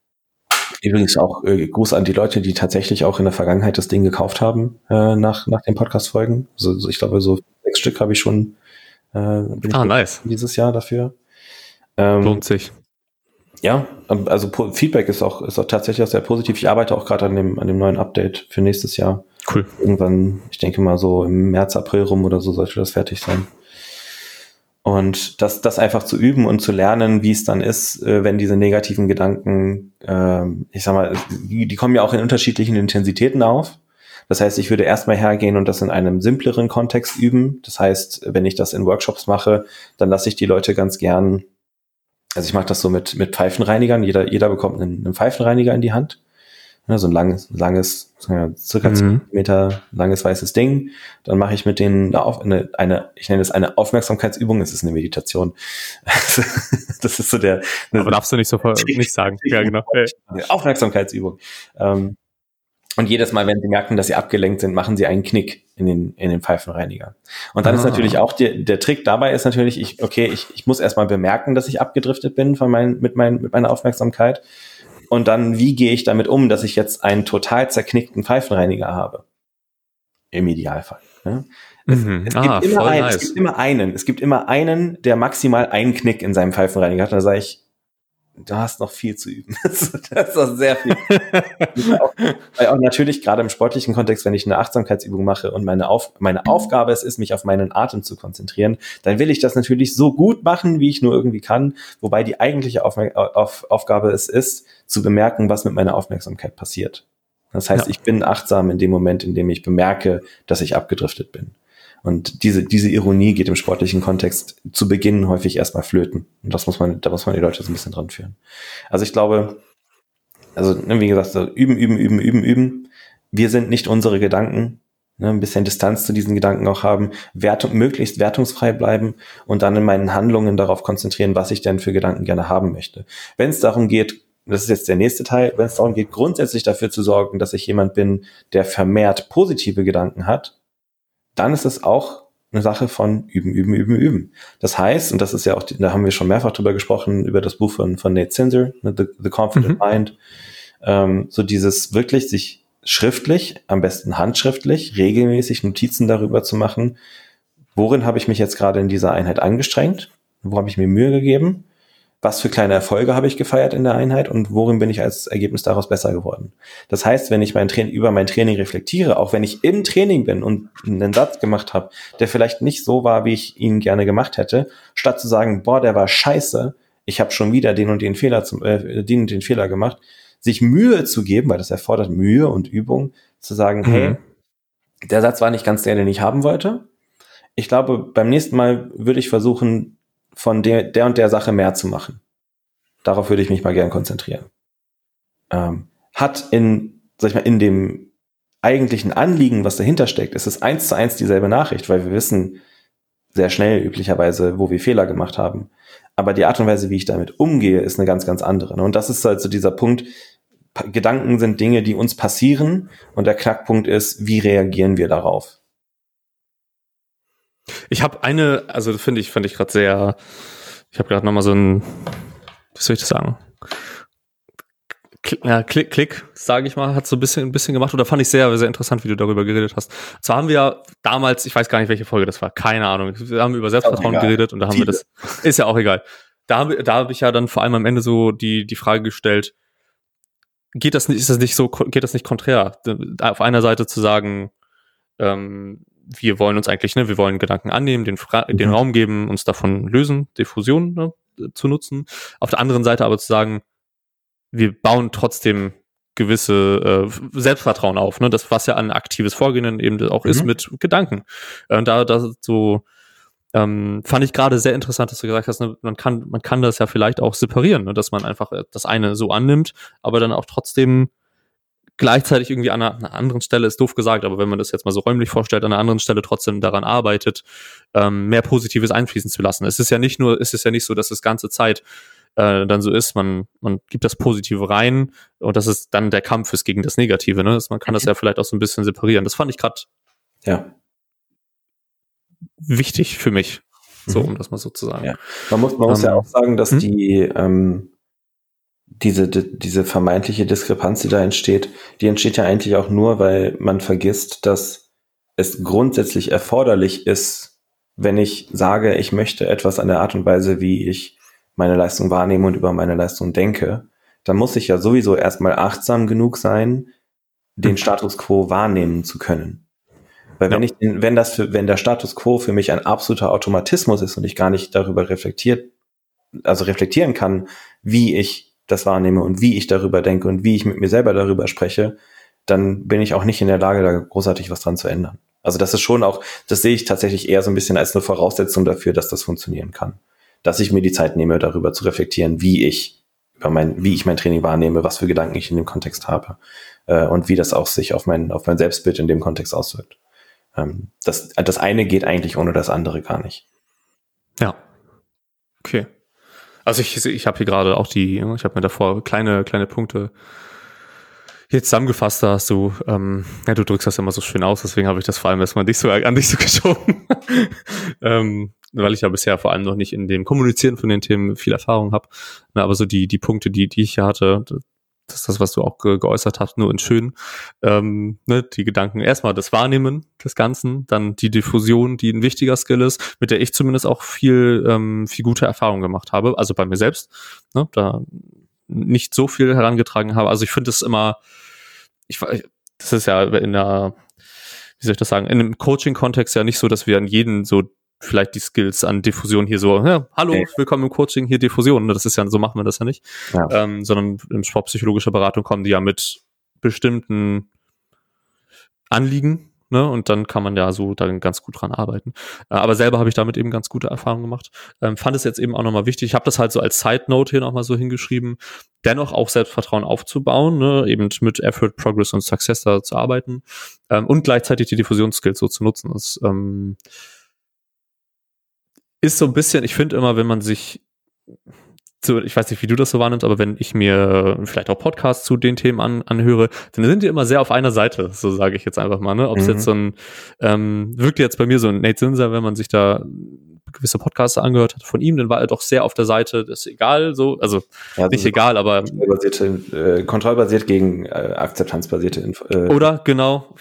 übrigens auch äh, Gruß an die Leute, die tatsächlich auch in der Vergangenheit das Ding gekauft haben äh, nach, nach den Podcast-Folgen. So, so, ich glaube, so sechs Stück habe ich schon äh, ah, nice. dieses Jahr dafür. Ähm, Lohnt sich. Ja, also Feedback ist auch, ist auch tatsächlich auch sehr positiv. Ich arbeite auch gerade an dem, an dem neuen Update für nächstes Jahr. Cool. Irgendwann, ich denke mal so im März, April rum oder so sollte das fertig sein. Und das, das einfach zu üben und zu lernen, wie es dann ist, äh, wenn diese negativen Gedanken, äh, ich sag mal, die, die kommen ja auch in unterschiedlichen Intensitäten auf. Das heißt, ich würde erstmal hergehen und das in einem simpleren Kontext üben. Das heißt, wenn ich das in Workshops mache, dann lasse ich die Leute ganz gern, also ich mache das so mit, mit Pfeifenreinigern. Jeder, jeder bekommt einen, einen Pfeifenreiniger in die Hand ne, so ein langes, langes, circa mhm. Meter langes weißes Ding. Dann mache ich mit denen eine, eine, ich nenne es eine Aufmerksamkeitsübung, es ist eine Meditation. das ist so der. Aber darfst du nicht so nicht sagen. Ja, genau. Aufmerksamkeitsübung. Ähm, und jedes Mal, wenn sie merken, dass sie abgelenkt sind, machen sie einen Knick in den, in den Pfeifenreiniger. Und dann ah. ist natürlich auch der, der Trick dabei ist natürlich, ich, okay, ich, ich muss erstmal bemerken, dass ich abgedriftet bin von mein, mit, mein, mit meiner Aufmerksamkeit. Und dann, wie gehe ich damit um, dass ich jetzt einen total zerknickten Pfeifenreiniger habe? Im Idealfall. Ne? Es, mhm. es, ah, gibt einen, nice. es, gibt immer einen, es gibt immer einen, der maximal einen Knick in seinem Pfeifenreiniger hat. Da sage ich, du hast noch viel zu üben. das ist doch sehr viel. auch, weil auch natürlich gerade im sportlichen Kontext, wenn ich eine Achtsamkeitsübung mache und meine, Auf, meine Aufgabe es ist, mich auf meinen Atem zu konzentrieren, dann will ich das natürlich so gut machen, wie ich nur irgendwie kann. Wobei die eigentliche auf, auf, Aufgabe es ist, zu bemerken, was mit meiner Aufmerksamkeit passiert. Das heißt, ja. ich bin achtsam in dem Moment, in dem ich bemerke, dass ich abgedriftet bin. Und diese, diese Ironie geht im sportlichen Kontext zu Beginn häufig erstmal flöten. Und das muss man, da muss man die Leute so ein bisschen dran führen. Also ich glaube, also ne, wie gesagt, üben, üben, üben, üben, üben. Wir sind nicht unsere Gedanken. Ne, ein bisschen Distanz zu diesen Gedanken auch haben, Wertung, möglichst wertungsfrei bleiben und dann in meinen Handlungen darauf konzentrieren, was ich denn für Gedanken gerne haben möchte. Wenn es darum geht, das ist jetzt der nächste Teil, wenn es darum geht, grundsätzlich dafür zu sorgen, dass ich jemand bin, der vermehrt positive Gedanken hat, dann ist es auch eine Sache von üben, üben, üben, üben. Das heißt, und das ist ja auch, da haben wir schon mehrfach drüber gesprochen, über das Buch von, von Nate Zinsser, ne, The, The Confident mhm. Mind, ähm, so dieses wirklich sich schriftlich, am besten handschriftlich, regelmäßig Notizen darüber zu machen, worin habe ich mich jetzt gerade in dieser Einheit angestrengt, wo habe ich mir Mühe gegeben was für kleine Erfolge habe ich gefeiert in der Einheit und worin bin ich als Ergebnis daraus besser geworden. Das heißt, wenn ich mein Training, über mein Training reflektiere, auch wenn ich im Training bin und einen Satz gemacht habe, der vielleicht nicht so war, wie ich ihn gerne gemacht hätte, statt zu sagen, boah, der war scheiße, ich habe schon wieder den und den Fehler zum, äh, den und den Fehler gemacht, sich Mühe zu geben, weil das erfordert Mühe und Übung, zu sagen, mhm. hey, der Satz war nicht ganz der, den ich haben wollte. Ich glaube, beim nächsten Mal würde ich versuchen, von der, der und der Sache mehr zu machen. Darauf würde ich mich mal gern konzentrieren. Ähm, hat in, sag ich mal, in dem eigentlichen Anliegen, was dahinter steckt, ist es eins zu eins dieselbe Nachricht, weil wir wissen sehr schnell üblicherweise, wo wir Fehler gemacht haben. Aber die Art und Weise, wie ich damit umgehe, ist eine ganz, ganz andere. Ne? Und das ist halt so dieser Punkt, Gedanken sind Dinge, die uns passieren und der Knackpunkt ist, wie reagieren wir darauf? Ich habe eine, also finde ich, fand ich gerade sehr, ich habe gerade nochmal so ein, was soll ich das sagen? Klick, ja, Klick, Klick, sage ich mal, hat so ein bisschen, ein bisschen gemacht oder fand ich sehr, sehr interessant, wie du darüber geredet hast. Zwar haben wir damals, ich weiß gar nicht, welche Folge das war, keine Ahnung, wir haben über Selbstvertrauen geredet und da haben Viele. wir das, ist ja auch egal. Da habe da hab ich ja dann vor allem am Ende so die, die Frage gestellt, geht das nicht, ist das nicht so, geht das nicht konträr? Auf einer Seite zu sagen, ähm, wir wollen uns eigentlich, ne, wir wollen Gedanken annehmen, den, Fra mhm. den Raum geben, uns davon lösen, Diffusion ne, zu nutzen. Auf der anderen Seite aber zu sagen, wir bauen trotzdem gewisse äh, Selbstvertrauen auf, ne? Das, was ja ein aktives Vorgehen eben auch mhm. ist mit Gedanken. Äh, da, da so ähm, fand ich gerade sehr interessant, dass du gesagt hast, ne, man kann, man kann das ja vielleicht auch separieren, ne? dass man einfach äh, das eine so annimmt, aber dann auch trotzdem gleichzeitig irgendwie an einer, einer, anderen Stelle, ist doof gesagt, aber wenn man das jetzt mal so räumlich vorstellt, an einer anderen Stelle trotzdem daran arbeitet, ähm, mehr Positives einfließen zu lassen. Es ist ja nicht nur, es ist ja nicht so, dass es ganze Zeit äh, dann so ist, man, man gibt das Positive rein und das ist dann der Kampf ist gegen das Negative. Ne? man kann das ja vielleicht auch so ein bisschen separieren. Das fand ich gerade ja. wichtig für mich, so mhm. um das mal so zu sagen. Ja. Man muss, man muss ja ähm, auch sagen, dass hm? die ähm, diese, diese vermeintliche Diskrepanz, die da entsteht, die entsteht ja eigentlich auch nur, weil man vergisst, dass es grundsätzlich erforderlich ist, wenn ich sage, ich möchte etwas an der Art und Weise, wie ich meine Leistung wahrnehme und über meine Leistung denke, dann muss ich ja sowieso erstmal achtsam genug sein, den Status quo wahrnehmen zu können. Weil wenn ja. ich, wenn das für, wenn der Status quo für mich ein absoluter Automatismus ist und ich gar nicht darüber reflektiert, also reflektieren kann, wie ich das wahrnehme und wie ich darüber denke und wie ich mit mir selber darüber spreche, dann bin ich auch nicht in der Lage, da großartig was dran zu ändern. Also das ist schon auch, das sehe ich tatsächlich eher so ein bisschen als eine Voraussetzung dafür, dass das funktionieren kann. Dass ich mir die Zeit nehme, darüber zu reflektieren, wie ich über mein, wie ich mein Training wahrnehme, was für Gedanken ich in dem Kontext habe äh, und wie das auch sich auf mein, auf mein Selbstbild in dem Kontext auswirkt. Ähm, das, das eine geht eigentlich ohne das andere gar nicht. Ja. Okay. Also ich, ich habe hier gerade auch die, ich habe mir davor kleine, kleine Punkte hier zusammengefasst da hast du, ähm, ja, du drückst das immer so schön aus, deswegen habe ich das vor allem erstmal dich so, an dich so geschoben. ähm, weil ich ja bisher vor allem noch nicht in dem Kommunizieren von den Themen viel Erfahrung habe. aber so die, die Punkte, die, die ich hier hatte, das ist das, was du auch ge geäußert hast, nur in schön. Ähm, ne, die Gedanken, erstmal das Wahrnehmen des Ganzen, dann die Diffusion, die ein wichtiger Skill ist, mit der ich zumindest auch viel, ähm, viel gute Erfahrungen gemacht habe, also bei mir selbst. Ne, da nicht so viel herangetragen habe. Also ich finde es immer, ich, das ist ja in der, wie soll ich das sagen, in einem Coaching-Kontext ja nicht so, dass wir an jeden so vielleicht die Skills an Diffusion hier so, ja, hallo, okay. willkommen im Coaching, hier Diffusion. Ne, das ist ja, so machen wir das ja nicht. Ja. Ähm, sondern in sportpsychologischer Beratung kommen die ja mit bestimmten Anliegen ne? Und dann kann man ja so dann ganz gut dran arbeiten. Äh, aber selber habe ich damit eben ganz gute Erfahrungen gemacht. Ähm, fand es jetzt eben auch nochmal wichtig. Ich habe das halt so als Side Note hier nochmal so hingeschrieben, dennoch auch Selbstvertrauen aufzubauen, ne? eben mit Effort, Progress und Success da zu arbeiten ähm, und gleichzeitig die Diffusionsskills so zu nutzen. Das ähm, ist so ein bisschen, ich finde immer, wenn man sich so, ich weiß nicht, wie du das so wahrnimmst, aber wenn ich mir vielleicht auch Podcasts zu den Themen an, anhöre, dann sind die immer sehr auf einer Seite, so sage ich jetzt einfach mal, ne? Ob es mhm. jetzt so ein, ähm, wirkt jetzt bei mir so ein Nate Sinser, wenn man sich da gewisse Podcasts angehört hat von ihm, dann war er doch sehr auf der Seite, das ist egal, so, also ja, nicht egal, aber kontrollbasierte, äh, kontrollbasiert gegen äh, akzeptanzbasierte Info. Äh, oder genau,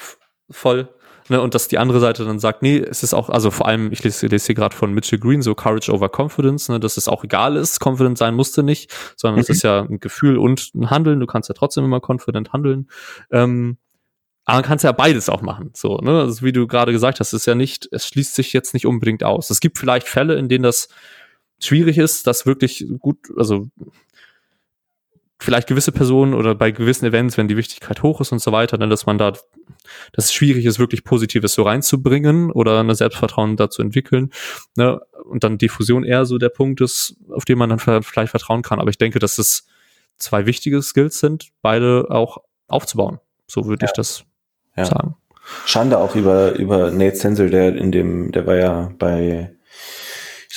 voll. Ne, und dass die andere Seite dann sagt, nee, es ist auch, also vor allem, ich lese, lese hier gerade von Mitchell Green, so Courage over Confidence, ne, dass es auch egal ist, confident sein musste nicht, sondern es mhm. ist ja ein Gefühl und ein Handeln, du kannst ja trotzdem immer confident handeln. Ähm, aber man kann es ja beides auch machen. So, ne? Also wie du gerade gesagt hast, ist ja nicht, es schließt sich jetzt nicht unbedingt aus. Es gibt vielleicht Fälle, in denen das schwierig ist, das wirklich gut, also vielleicht gewisse Personen oder bei gewissen Events, wenn die Wichtigkeit hoch ist und so weiter, dann, dass man da, dass es schwierig ist, wirklich Positives so reinzubringen oder eine Selbstvertrauen dazu entwickeln. Ne? Und dann Diffusion eher so der Punkt ist, auf den man dann vielleicht vertrauen kann. Aber ich denke, dass es zwei wichtige Skills sind, beide auch aufzubauen. So würde ja. ich das ja. sagen. Schande auch über, über Nate Stenzel, der in dem, der war ja bei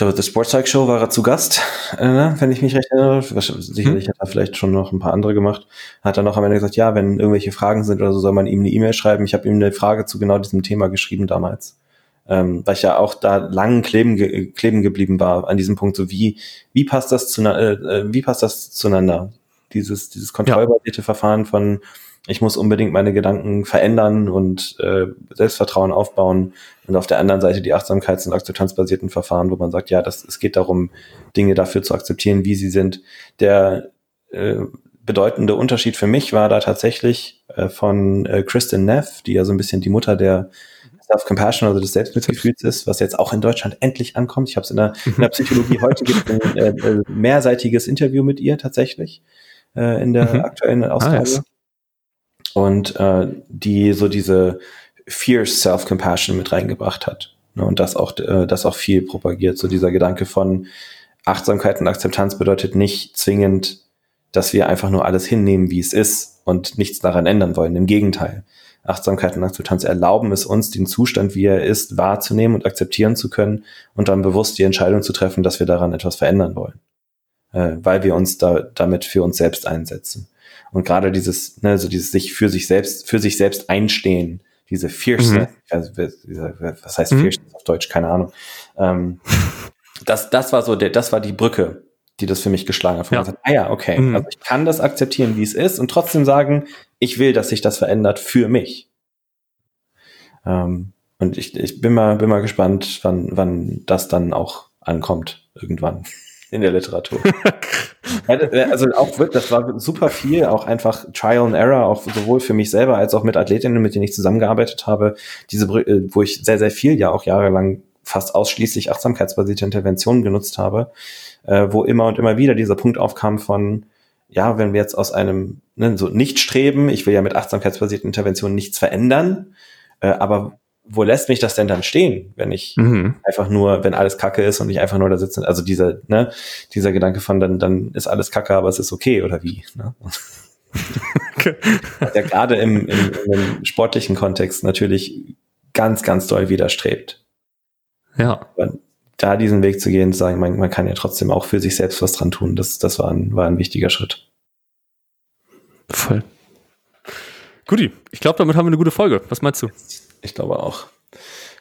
glaube, The Sports Talk Show war er zu Gast, äh, wenn ich mich recht erinnere. Sicherlich hm. hat er vielleicht schon noch ein paar andere gemacht. Hat er noch am Ende gesagt, ja, wenn irgendwelche Fragen sind oder so, soll man ihm eine E-Mail schreiben. Ich habe ihm eine Frage zu genau diesem Thema geschrieben damals. Ähm, weil ich ja auch da lang kleben, ge kleben geblieben war an diesem Punkt, so wie, wie passt das zu, äh, äh, wie passt das zueinander? Dieses, dieses kontrollbasierte ja. Verfahren von ich muss unbedingt meine Gedanken verändern und äh, Selbstvertrauen aufbauen. Und auf der anderen Seite die Achtsamkeits- und akzeptanzbasierten Verfahren, wo man sagt, ja, das, es geht darum, Dinge dafür zu akzeptieren, wie sie sind. Der äh, bedeutende Unterschied für mich war da tatsächlich äh, von äh, Kristen Neff, die ja so ein bisschen die Mutter der Self-Compassion, also des Selbstmitgefühls ist, was jetzt auch in Deutschland endlich ankommt. Ich habe es in, der, in der Psychologie heute gibt ein äh, äh, mehrseitiges Interview mit ihr tatsächlich äh, in der mhm. aktuellen Ausgabe. Ah, yes und äh, die so diese fierce Self-Compassion mit reingebracht hat. Ne, und das auch, äh, das auch viel propagiert. So dieser Gedanke von Achtsamkeit und Akzeptanz bedeutet nicht zwingend, dass wir einfach nur alles hinnehmen, wie es ist und nichts daran ändern wollen. Im Gegenteil. Achtsamkeit und Akzeptanz erlauben es uns, den Zustand, wie er ist, wahrzunehmen und akzeptieren zu können und dann bewusst die Entscheidung zu treffen, dass wir daran etwas verändern wollen. Äh, weil wir uns da, damit für uns selbst einsetzen. Und gerade dieses, ne, so dieses sich für sich selbst, für sich selbst einstehen, diese Fierceness, mhm. also, was heißt mhm. Fierceness auf Deutsch, keine Ahnung. Ähm, das, das war so der, das war die Brücke, die das für mich geschlagen hat. Ja. Gesagt, ah ja, okay, mhm. also ich kann das akzeptieren, wie es ist und trotzdem sagen, ich will, dass sich das verändert für mich. Ähm, Und ich, ich bin mal, bin mal gespannt, wann, wann das dann auch ankommt, irgendwann in der Literatur. also auch das war super viel, auch einfach Trial and Error, auch sowohl für mich selber als auch mit Athletinnen, mit denen ich zusammengearbeitet habe, diese, äh, wo ich sehr, sehr viel ja auch jahrelang fast ausschließlich achtsamkeitsbasierte Interventionen genutzt habe, äh, wo immer und immer wieder dieser Punkt aufkam von, ja, wenn wir jetzt aus einem ne, so nicht streben, ich will ja mit achtsamkeitsbasierten Interventionen nichts verändern, äh, aber wo lässt mich das denn dann stehen, wenn ich mhm. einfach nur, wenn alles Kacke ist und ich einfach nur da sitze, also dieser, ne, dieser Gedanke von dann, dann ist alles Kacke, aber es ist okay oder wie, ne? der gerade im, im, im sportlichen Kontext natürlich ganz, ganz doll widerstrebt. Ja. Aber da diesen Weg zu gehen, zu sagen, man, man kann ja trotzdem auch für sich selbst was dran tun, das, das war ein, war ein wichtiger Schritt. Voll. Guti, ich glaube, damit haben wir eine gute Folge. Was meinst du? Ich glaube auch.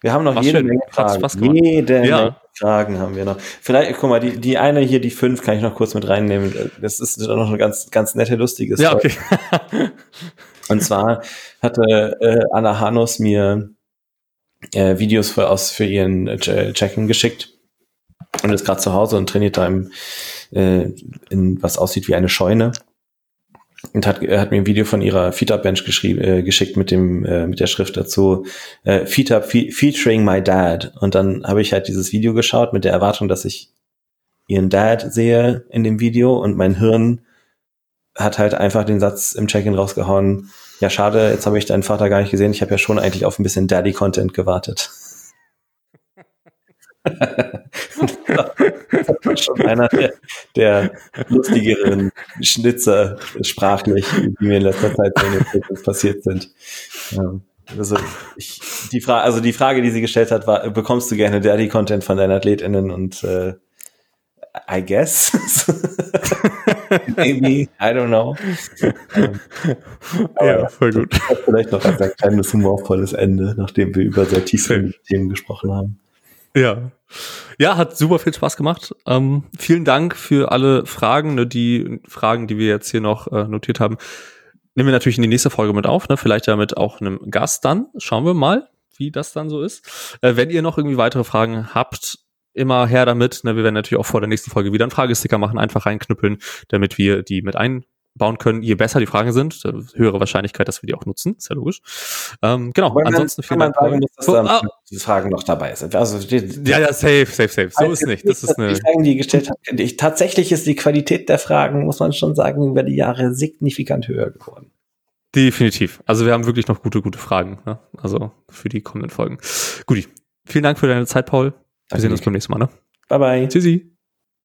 Wir haben noch War jede schön. Menge Fragen. Jede ja. Menge Fragen haben wir noch. Vielleicht, guck mal, die, die eine hier, die fünf, kann ich noch kurz mit reinnehmen. Das ist noch eine ganz, ganz nette, lustige Story. Ja, okay. Und zwar hatte äh, Anna Hanus mir äh, Videos für, aus, für ihren äh, Check-in geschickt und ist gerade zu Hause und trainiert da im, äh, in was aussieht wie eine Scheune und hat, hat mir ein Video von ihrer Feetup Bench geschrieben, äh, geschickt mit dem äh, mit der Schrift dazu äh, Feetup fe featuring my dad und dann habe ich halt dieses Video geschaut mit der Erwartung, dass ich ihren Dad sehe in dem Video und mein Hirn hat halt einfach den Satz im Check-in rausgehauen. Ja, schade, jetzt habe ich deinen Vater gar nicht gesehen. Ich habe ja schon eigentlich auf ein bisschen Daddy-Content gewartet. das schon einer der, der lustigeren Schnitzer sprachlich, die mir in letzter Zeit passiert sind. Also, ich, die Frage, also die Frage, die sie gestellt hat, war, bekommst du gerne Daddy-Content von deinen AthletInnen und äh, I guess. Maybe, I don't know. Ja, voll gut. Vielleicht noch ein kleines humorvolles Ende, nachdem wir über sehr tiefe Themen gesprochen haben. Ja. Ja, hat super viel Spaß gemacht. Ähm, vielen Dank für alle Fragen, ne, die Fragen, die wir jetzt hier noch äh, notiert haben. Nehmen wir natürlich in die nächste Folge mit auf, ne? vielleicht ja mit auch einem Gast dann. Schauen wir mal, wie das dann so ist. Äh, wenn ihr noch irgendwie weitere Fragen habt, immer her damit. Ne? Wir werden natürlich auch vor der nächsten Folge wieder einen Fragesticker machen, einfach reinknüppeln, damit wir die mit ein bauen können, je besser die Fragen sind, höhere Wahrscheinlichkeit, dass wir die auch nutzen, ist ja logisch. Ähm, genau, man, ansonsten vielen Dank. Sagen dass so, ah, die Fragen noch dabei sind. Also die, ja, ja, safe, safe, safe. So ist nicht. Das ist eine. Die Fragen, die gestellt hat, ich, tatsächlich ist die Qualität der Fragen, muss man schon sagen, über die Jahre signifikant höher geworden. Definitiv. Also wir haben wirklich noch gute, gute Fragen. Ne? Also für die kommenden Folgen. Guti. Vielen Dank für deine Zeit, Paul. Wir Danke sehen uns beim nächsten Mal. Ne? Bye bye. Tschüssi.